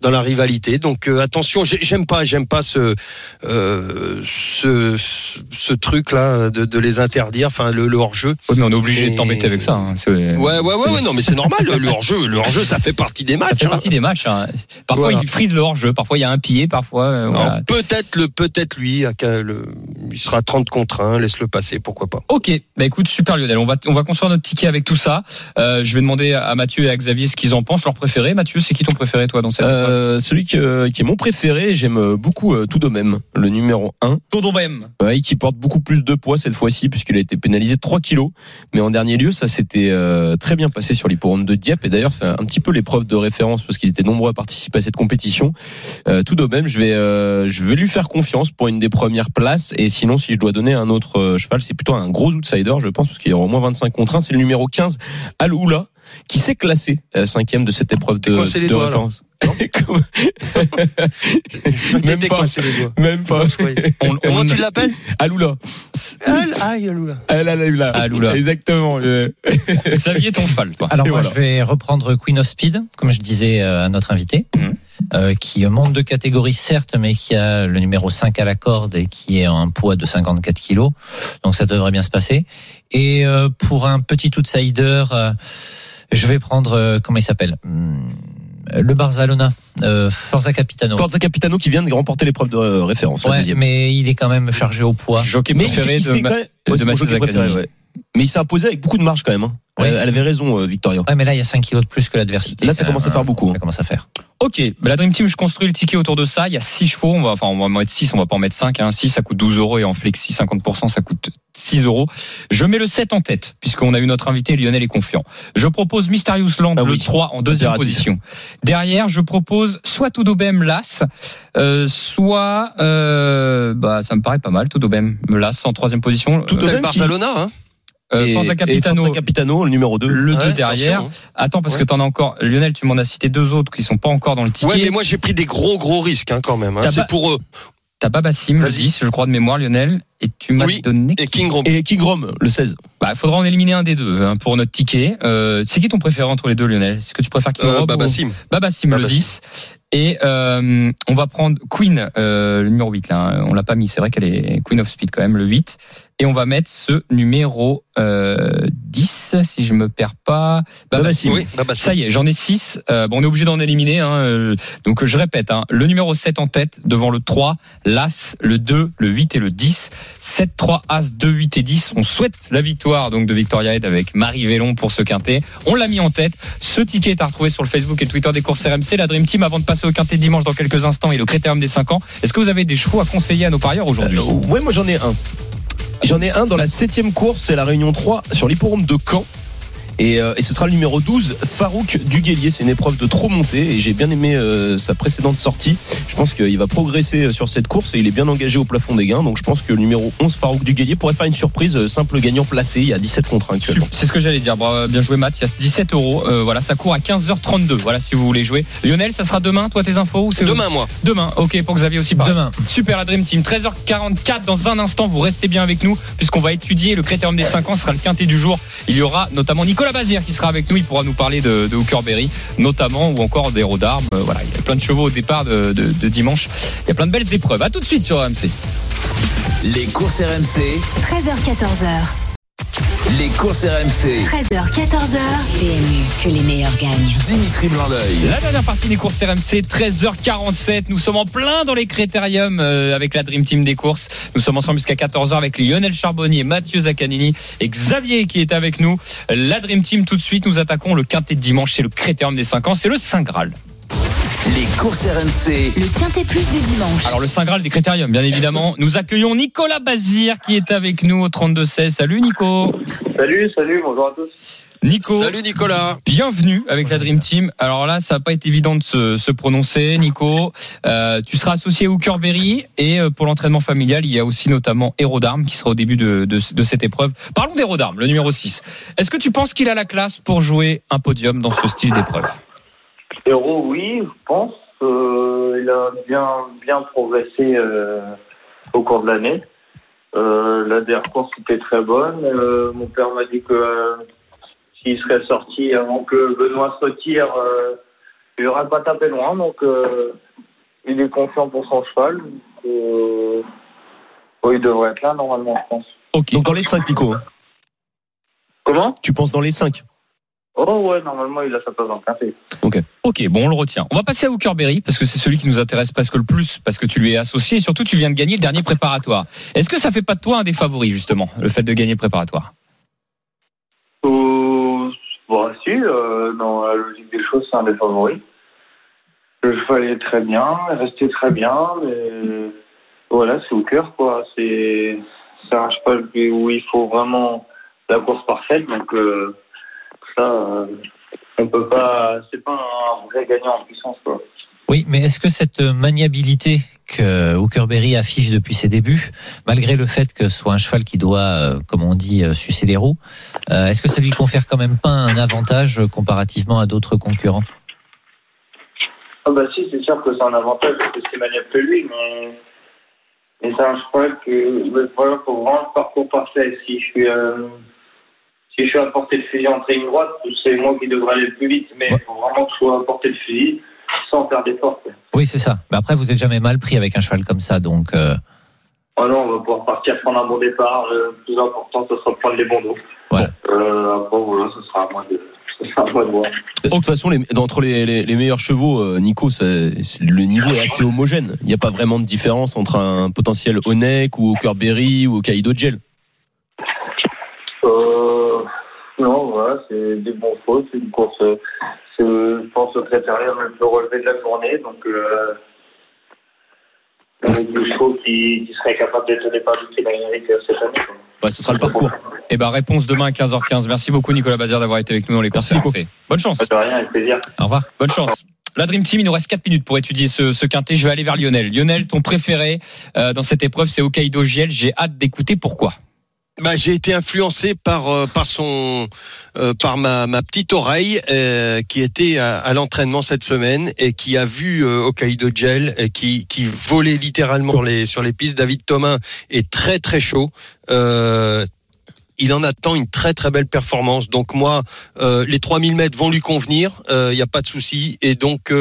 [SPEAKER 5] dans la rivalité. Donc euh, attention, j'ai- j'aime pas j'aime pas ce euh, ce, ce, ce truc là de, de les interdire, enfin le, le hors jeu.
[SPEAKER 3] Ouais, mais on est obligé
[SPEAKER 5] Et-
[SPEAKER 3] de t'embêter avec ça. hein.
[SPEAKER 5] Ouais ouais ouais, ouais non mais c'est normal le, le hors jeu le hors jeu ça fait partie des
[SPEAKER 3] Ça
[SPEAKER 5] matchs.
[SPEAKER 3] fait
[SPEAKER 5] hein.
[SPEAKER 3] partie des matchs. hein. Parfois,
[SPEAKER 5] Voilà.
[SPEAKER 3] il frise le hors-jeu, parfois il y a un pied, parfois. euh, voilà.
[SPEAKER 5] Peut-être le peut-être lui le- il sera 30 contre 1, laisse le passer, pourquoi pas.
[SPEAKER 3] Ok, bah écoute, super Lionel. On va on va construire notre ticket avec tout ça. Euh, je vais demander à Mathieu et à Xavier ce qu'ils en pensent, leur préféré. Mathieu, c'est qui ton préféré toi dans cette
[SPEAKER 4] Euh, celui que- qui est mon préféré, j'aime beaucoup euh, tout de même, le numéro 1.
[SPEAKER 3] Todo même.
[SPEAKER 4] Ouais, qui porte beaucoup plus de poids cette fois-ci puisqu'il a été pénalisé de 3 kilos. Mais en dernier lieu, ça s'était euh, très bien passé sur l'hipporome de Dieppe. Et d'ailleurs, c'est un petit peu l'épreuve de référence parce qu'ils étaient nombreux à participer à cette compétition. Euh, tout de même, je vais, euh, je vais lui faire confiance pour une des premières places. Et sinon, si je dois donner un autre euh, cheval, c'est plutôt un gros outsider, je pense, parce qu'il y aura au moins 25 contre 1. C'est le numéro 15, Aloula, qui s'est classé euh, cinquième de cette épreuve de,
[SPEAKER 5] coincé les
[SPEAKER 4] de
[SPEAKER 5] doigts,
[SPEAKER 4] référence. <laughs>
[SPEAKER 5] Même
[SPEAKER 4] pas.
[SPEAKER 5] coincé les doigts.
[SPEAKER 4] Même pas.
[SPEAKER 3] On,
[SPEAKER 5] Comment
[SPEAKER 3] on-
[SPEAKER 5] tu l'appelles <laughs>
[SPEAKER 4] Aloula.
[SPEAKER 5] Aïe, Aloula.
[SPEAKER 4] Aloula.
[SPEAKER 3] Aloula.
[SPEAKER 4] Exactement. <laughs>
[SPEAKER 3] Xavier, ton cheval.
[SPEAKER 6] Alors
[SPEAKER 4] Et
[SPEAKER 6] moi,
[SPEAKER 4] voilà.
[SPEAKER 6] je vais reprendre Queen of Speed, comme je disais euh, à notre invité,
[SPEAKER 3] Mhm.
[SPEAKER 6] euh, qui monte de catégorie certes, mais qui a le numéro 5 à la corde et qui est un poids de 54 kilos. Donc ça devrait bien se passer. Et euh, pour un petit outsider, euh, je vais prendre, euh, comment il s'appelle? Hum, Le Barcelona, euh, Forza Capitano.
[SPEAKER 4] Forza Capitano qui vient de remporter l'épreuve de référence.
[SPEAKER 6] Ouais, mais il est quand même chargé au poids.
[SPEAKER 3] Jockey
[SPEAKER 4] Mais
[SPEAKER 3] préféré
[SPEAKER 4] il
[SPEAKER 3] de, Ma- de
[SPEAKER 4] Mais il s'est imposé avec beaucoup de marge quand même. hein. Elle, avait raison, euh, Victoria.
[SPEAKER 6] Ouais, mais là, il y a 5 kilos de plus que l'adversité.
[SPEAKER 4] Là, ça commence à faire
[SPEAKER 6] hein.
[SPEAKER 4] beaucoup, hein.
[SPEAKER 6] Ça commence à faire.
[SPEAKER 3] Ok, bah la Dream Team, je construis le ticket autour de ça. Il y a 6 chevaux, on va, enfin, on va en mettre 6, on va pas en mettre 5. Hein. 6, ça coûte 12 euros et en flexi 50%, ça coûte 6 euros. Je mets le 7 en tête, puisqu'on a eu notre invité, Lionel est confiant. Je propose Mysterious Land,
[SPEAKER 4] Ah
[SPEAKER 3] le
[SPEAKER 4] oui.
[SPEAKER 3] 3 en deuxième position. Derrière, je propose soit Tudobem Las, euh, soit, euh, bah, ça me paraît pas mal, Tudobem Las en troisième position.
[SPEAKER 5] Le Barcelona, hein
[SPEAKER 3] Euh,
[SPEAKER 4] et,
[SPEAKER 3] Forza
[SPEAKER 4] et
[SPEAKER 3] Capitano,
[SPEAKER 4] Forza Capitano, le numéro 2.
[SPEAKER 3] le 2
[SPEAKER 5] Ouais,
[SPEAKER 3] derrière.
[SPEAKER 5] hein.
[SPEAKER 3] Attends, parce
[SPEAKER 5] Ouais.
[SPEAKER 3] que t'en as encore, Lionel, tu m'en as cité deux autres qui sont pas encore dans le ticket.
[SPEAKER 5] Ouais, mais moi j'ai pris des gros gros risques hein, quand même. hein. C'est pour eux.
[SPEAKER 3] T'as Babassim, le
[SPEAKER 5] Vas-y.
[SPEAKER 3] 10, je crois de mémoire, Lionel, et tu m'as
[SPEAKER 5] Oui,
[SPEAKER 3] donné.
[SPEAKER 5] Et King Rob.
[SPEAKER 4] Et King Rome, le 16.
[SPEAKER 3] Bah, faudra en éliminer un des deux hein, pour notre ticket. Euh, c'est qui ton préféré entre les deux, Lionel? Est-ce que tu préfères King
[SPEAKER 5] Euh, Babassim.
[SPEAKER 3] ou... Babassim, le
[SPEAKER 5] Babassim.
[SPEAKER 3] 10. Et euh, on va prendre Queen, euh, le numéro 8. Là, hein. on l'a pas mis. C'est vrai qu'elle est Queen of Speed quand même, le 8. Et on va mettre ce numéro euh, 10, si je me perds pas. Babassim.
[SPEAKER 5] Oui, Babassim.
[SPEAKER 3] Ça y est, j'en ai 6. bon, on est obligé d'en éliminer. Hein, euh, donc je répète, hein, le numéro 7 en tête, devant le 3, l'As, le 2, le 8 et le 10. 7, 3, As, 2, 8 et 10. On souhaite la victoire donc de Victoria Head avec Marie Vélon pour ce quintet. On l'a mis en tête. Ce ticket est à retrouver sur le Facebook et Twitter des courses RMC. La Dream Team, avant de passer au quintet de dimanche dans quelques instants et le critérium des 5 ans, est-ce que vous avez des chevaux à conseiller à nos parieurs aujourd'hui?
[SPEAKER 4] Euh, ouais, moi j'en ai un. J'en ai un dans la septième course, c'est la Réunion 3 sur l'hipporome de Caen. Et, euh, et ce sera le numéro 12, Farouk Duguelier. C'est une épreuve de trop montée et j'ai bien aimé euh, sa précédente sortie. Je pense qu'il va progresser euh, sur cette course et il est bien engagé au plafond des gains. Donc je pense que le numéro 11, Farouk Duguelier, pourrait faire une surprise euh, simple gagnant placé. Il y a 17 contre 1 actuellement.
[SPEAKER 3] C'est ce que j'allais dire. Bravo, bien joué, Matt. Il y a 17 euros. Euh, voilà, ça court à 15h32. Voilà, si vous voulez jouer. Lionel, ça sera demain, toi, tes infos ou c'est
[SPEAKER 5] Demain, moi.
[SPEAKER 3] Demain, ok, pour Xavier aussi. pareil.
[SPEAKER 6] Demain.
[SPEAKER 3] Super, la Dream Team. 13h44 dans un instant. Vous restez bien avec nous puisqu'on va étudier le critérium des 5 ans. Ce sera le quintet du jour. Il y aura notamment Nicolas Bazir qui sera avec nous. Il pourra nous parler de, de Hookerberry, notamment, ou encore des héros d'armes. Euh, voilà, il y a plein de chevaux au départ de, de- de dimanche. Il y a plein de belles épreuves. À tout de suite sur RMC.
[SPEAKER 1] Les courses RMC,
[SPEAKER 2] 13h14h.
[SPEAKER 1] Les courses RMC.
[SPEAKER 2] 13h14h. PMU, que les meilleurs gagnent.
[SPEAKER 1] Dimitri Blanc-L'œil.
[SPEAKER 3] La dernière partie des courses RMC, 13h47. Nous sommes en plein dans les critériums euh, avec la Dream Team des courses. Nous sommes ensemble jusqu'à 14h avec Lionel Charbonnier, Mathieu Zaccanini et Xavier qui est avec nous. La Dream Team, tout de suite, nous attaquons le quintet de dimanche. C'est le critérium des 5 ans. C'est le Saint Graal.
[SPEAKER 1] Les courses RMC,
[SPEAKER 2] Le Quintet Plus du dimanche.
[SPEAKER 3] Alors, le Saint Graal des critériums, bien évidemment. Nous accueillons Nicolas Bazir qui est avec nous au 32-16. Salut Nico.
[SPEAKER 7] Salut, salut, bonjour à tous.
[SPEAKER 3] Nico.
[SPEAKER 5] Salut Nicolas.
[SPEAKER 3] Bienvenue avec la Dream Team. Alors là, ça n'a pas été évident de se, se prononcer, Nico. Euh, tu seras associé à Hookerberry et euh, pour l'entraînement familial, il y a aussi notamment Héros d'Armes qui sera au début de, de, de cette épreuve. Parlons d'Héros d'Armes, le numéro 6. Est-ce que tu penses qu'il a la classe pour jouer un podium dans ce style d'épreuve?
[SPEAKER 7] Héros, oui, je pense. Euh, il a bien, bien progressé euh, au cours de l'année. Euh, la dernière course était très bonne. Euh, mon père m'a dit que euh, s'il serait sorti avant que Benoît se retire, euh, il n'aurait pas tapé loin. Donc, euh, il est confiant pour son cheval. Euh, il devrait être là normalement, je pense.
[SPEAKER 3] Ok.
[SPEAKER 4] Donc dans les 5, Nico. hein.
[SPEAKER 7] Comment?
[SPEAKER 4] Tu penses dans les 5
[SPEAKER 7] Oh ouais, normalement, il a sa place dans le café.
[SPEAKER 3] Ok, bon, on le retient. On va passer à Hookerberry parce que c'est celui qui nous intéresse presque le plus parce que tu lui es associé et surtout tu viens de gagner le dernier préparatoire. Est-ce que ça fait pas de toi un des favoris justement, le fait de gagner le préparatoire?
[SPEAKER 7] Euh, bon, si, euh, dans la logique des choses, c'est un des favoris. Le cheval est très bien, resté très bien, mais voilà, c'est cœur, quoi. C'est c'est un cheval où il faut vraiment la course parfaite, donc euh, ça, euh, on peut pas, c'est pas un vrai gagnant en puissance, quoi.
[SPEAKER 6] Oui, mais est-ce que cette maniabilité que Hookerberry affiche depuis ses débuts, malgré le fait que ce soit un cheval qui doit, euh, comme on dit, euh, sucer les roues, est-ce que ça lui confère quand même pas un avantage comparativement à d'autres concurrents?
[SPEAKER 7] Ah bah si, c'est sûr que c'est un avantage parce que c'est maniable que lui, mais, mais c'est un cheval que problème faut vraiment le parcours parfait. Si je suis euh, si je suis à portée de fusil entre ligne droite, c'est moi qui devrais aller le plus vite, mais il faut vraiment que je sois à portée de fusil sans faire d'effort. quoi.
[SPEAKER 6] Oui, c'est ça. Mais après, vous êtes jamais mal pris avec un cheval comme ça, donc. euh,
[SPEAKER 7] Oh non, on va pouvoir partir prendre un bon départ. Le plus important, ce sera de prendre les bons dos.
[SPEAKER 6] Voilà.
[SPEAKER 7] Euh, après, voilà, ce sera à moi de, de voir.
[SPEAKER 4] De toute façon, les, d'entre les, les, les meilleurs chevaux, euh, Nico, le niveau est assez homogène. Il n'y a pas vraiment de différence entre un potentiel Onek ou Hookerberry ou Kaido Gel.
[SPEAKER 7] Euh, non, voilà, c'est des bons chevaux, c'est une course, euh, c'est, je pense, au critérium le plus relevé de la journée, donc, euh, avec des chevaux qui, qui seraient capables d'étonner par du prix d'Amérique cette année. quoi.
[SPEAKER 4] Ouais, ce sera le parcours.
[SPEAKER 3] Eh ben réponse demain à 15h15. Merci beaucoup Nicolas Bazir d'avoir été avec nous dans les courses. Bonne chance.
[SPEAKER 7] De rien, avec plaisir.
[SPEAKER 6] Au revoir.
[SPEAKER 3] Bonne chance. La Dream Team, il nous reste 4 minutes pour étudier ce, ce quintet. Je vais aller vers Lionel. Lionel, ton préféré euh, dans cette épreuve, c'est Hokkaido Giel. J'ai hâte d'écouter pourquoi.
[SPEAKER 5] Bah, j'ai été influencé par euh, par son euh, par ma, ma petite oreille euh, qui était à, à l'entraînement cette semaine et qui a vu euh, Hokkaido Gel et qui qui volait littéralement sur les sur les pistes. David Thomas est très très chaud. Euh, il en attend une très très belle performance. Donc moi, euh, les 3000 mètres vont lui convenir, il n'y a pas de souci. Et donc,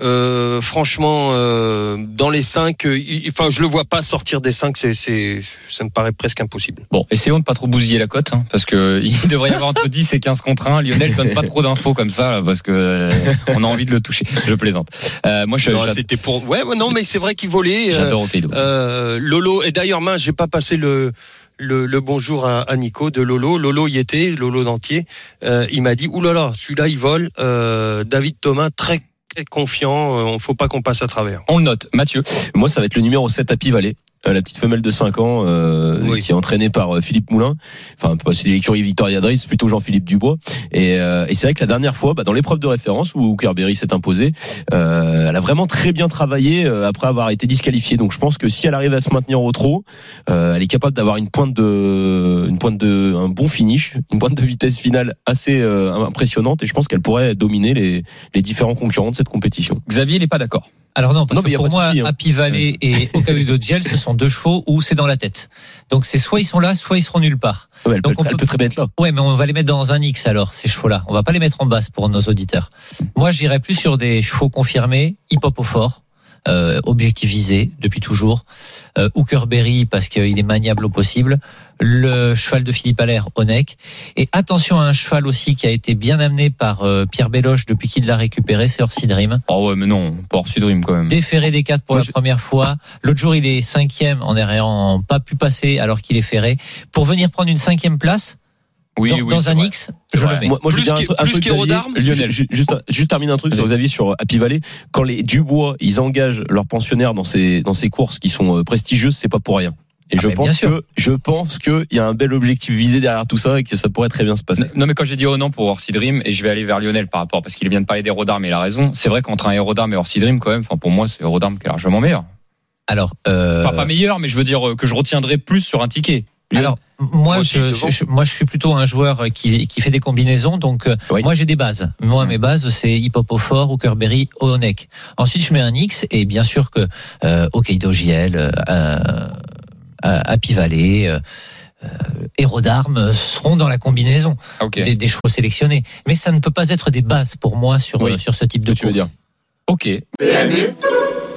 [SPEAKER 5] euh, euh, franchement, euh, dans les 5, enfin, je le vois pas sortir des 5, c'est, c'est, ça me paraît presque impossible.
[SPEAKER 3] Bon, essayons de pas trop bousiller la cote, hein, parce que <laughs> il devrait y avoir entre 10 et 15 contre 1. Lionel donne pas trop d'infos comme ça, là, parce que euh, on a envie de le toucher. Je plaisante. Euh, moi, je,
[SPEAKER 5] Non, c'était pour. Ouais, ouais, non, mais c'est vrai qu'il volait. euh,
[SPEAKER 3] j'adore.
[SPEAKER 5] Euh, Lolo, et d'ailleurs, mince, j'ai pas passé le, le, le bonjour à, à Nico de Lolo. Lolo y était, Lolo d'entier. Euh, il m'a dit, oulala, celui-là, il vole. Euh, David Thomas, très confiant. Il faut pas qu'on passe à travers.
[SPEAKER 3] On le note. Mathieu.
[SPEAKER 4] Moi, ça va être le numéro 7 Happy Valley. Euh, La petite femelle de 5 ans euh,
[SPEAKER 5] Oui.
[SPEAKER 4] qui est entraînée par euh, Philippe Moulin, enfin pas- c'est l'écurie Victoria Driss, c'est plutôt Jean-Philippe Dubois. Et, euh, et c'est vrai que la dernière fois, bah, dans l'épreuve de référence où Kerberry s'est imposée, euh, elle a vraiment très bien travaillé euh, après avoir été disqualifiée. Donc je pense que si elle arrive à se maintenir au trot, euh, elle est capable d'avoir une pointe de, une pointe de, un bon finish, une pointe de vitesse finale assez euh, impressionnante. Et je pense qu'elle pourrait dominer les, les différents concurrents de cette compétition.
[SPEAKER 3] Xavier, il est pas d'accord.
[SPEAKER 6] Alors non, parce
[SPEAKER 4] Non, mais
[SPEAKER 6] que
[SPEAKER 4] y a
[SPEAKER 6] pour moi,
[SPEAKER 4] souci, hein.
[SPEAKER 6] Happy Valley et Hokkaido Gel, ce sont deux chevaux où c'est dans la tête. Donc c'est soit ils sont là, soit ils seront nulle part.
[SPEAKER 4] Ouais, elle,
[SPEAKER 6] Donc,
[SPEAKER 4] peut,
[SPEAKER 6] on
[SPEAKER 4] elle
[SPEAKER 6] peut-
[SPEAKER 4] peut très bien être là.
[SPEAKER 6] Ouais, mais on va les mettre dans un X alors, ces chevaux-là. On va pas les mettre en basse pour nos auditeurs. Moi, j'irais plus sur des chevaux confirmés, hip-hop au fort, euh, objectivisé depuis toujours. Euh, Hookerberry parce qu'il est maniable au possible. Le cheval de Philippe Allaire, Onek. Et attention à un cheval aussi qui a été bien amené par euh, Pierre Béloche depuis qu'il l'a récupéré, c'est Orsi Dream.
[SPEAKER 3] Oh ouais, mais non, pas Orsi Dream quand même.
[SPEAKER 6] Déféré des quatre pour
[SPEAKER 4] Moi,
[SPEAKER 6] la
[SPEAKER 4] je-
[SPEAKER 6] première fois. L'autre jour, il est cinquième en n'ayant pas pu passer alors qu'il est ferré. Pour venir prendre une cinquième place
[SPEAKER 3] Oui,
[SPEAKER 6] dans,
[SPEAKER 3] oui,
[SPEAKER 6] dans un
[SPEAKER 3] vrai.
[SPEAKER 6] X, je
[SPEAKER 3] vrai.
[SPEAKER 6] le mets.
[SPEAKER 4] Moi, moi, je
[SPEAKER 5] Plus
[SPEAKER 4] dire un,
[SPEAKER 5] plus
[SPEAKER 4] truc,
[SPEAKER 3] Lionel.
[SPEAKER 4] Ju- Juste, juste terminer un truc sur
[SPEAKER 3] Allez.
[SPEAKER 4] Xavier sur Happy Valley. Quand les Dubois, ils engagent leurs pensionnaires dans ces, dans ces courses qui sont euh, prestigieuses, c'est pas pour rien. Et
[SPEAKER 6] Ah,
[SPEAKER 4] je pense que, je pense qu'il y a un bel objectif visé derrière tout ça et que ça pourrait très bien se passer.
[SPEAKER 3] Non, mais quand j'ai dit oh non pour Orsi Dream, et je vais aller vers Lionel par rapport, parce qu'il vient de parler d'Héros d'Armes, et il a raison. C'est vrai qu'entre un Héros d'Armes et Orsi Dream, quand même, enfin, pour moi, c'est Héros d'Armes qui est largement meilleur.
[SPEAKER 6] Alors, euh,
[SPEAKER 3] Enfin, pas meilleur, mais je veux dire euh, que je retiendrai plus sur un ticket.
[SPEAKER 6] Alors moi, je,
[SPEAKER 5] devant.
[SPEAKER 6] je- moi, je suis plutôt un joueur qui, qui fait des combinaisons. Donc, euh,
[SPEAKER 4] Oui.
[SPEAKER 6] moi, j'ai des bases. Moi, mes bases, c'est Hip Hop au fort, Hookerberry, Onek. Ensuite, je mets un X et bien sûr que euh, Hokkaido JL, euh, euh, Happy Valley, euh, Héros d'armes seront dans la combinaison
[SPEAKER 3] Ah,
[SPEAKER 6] des, des chevaux sélectionnés. Mais ça ne peut pas être des bases pour moi sur,
[SPEAKER 4] Oui.
[SPEAKER 6] euh, sur ce type de
[SPEAKER 4] tu veux dire
[SPEAKER 3] Ok.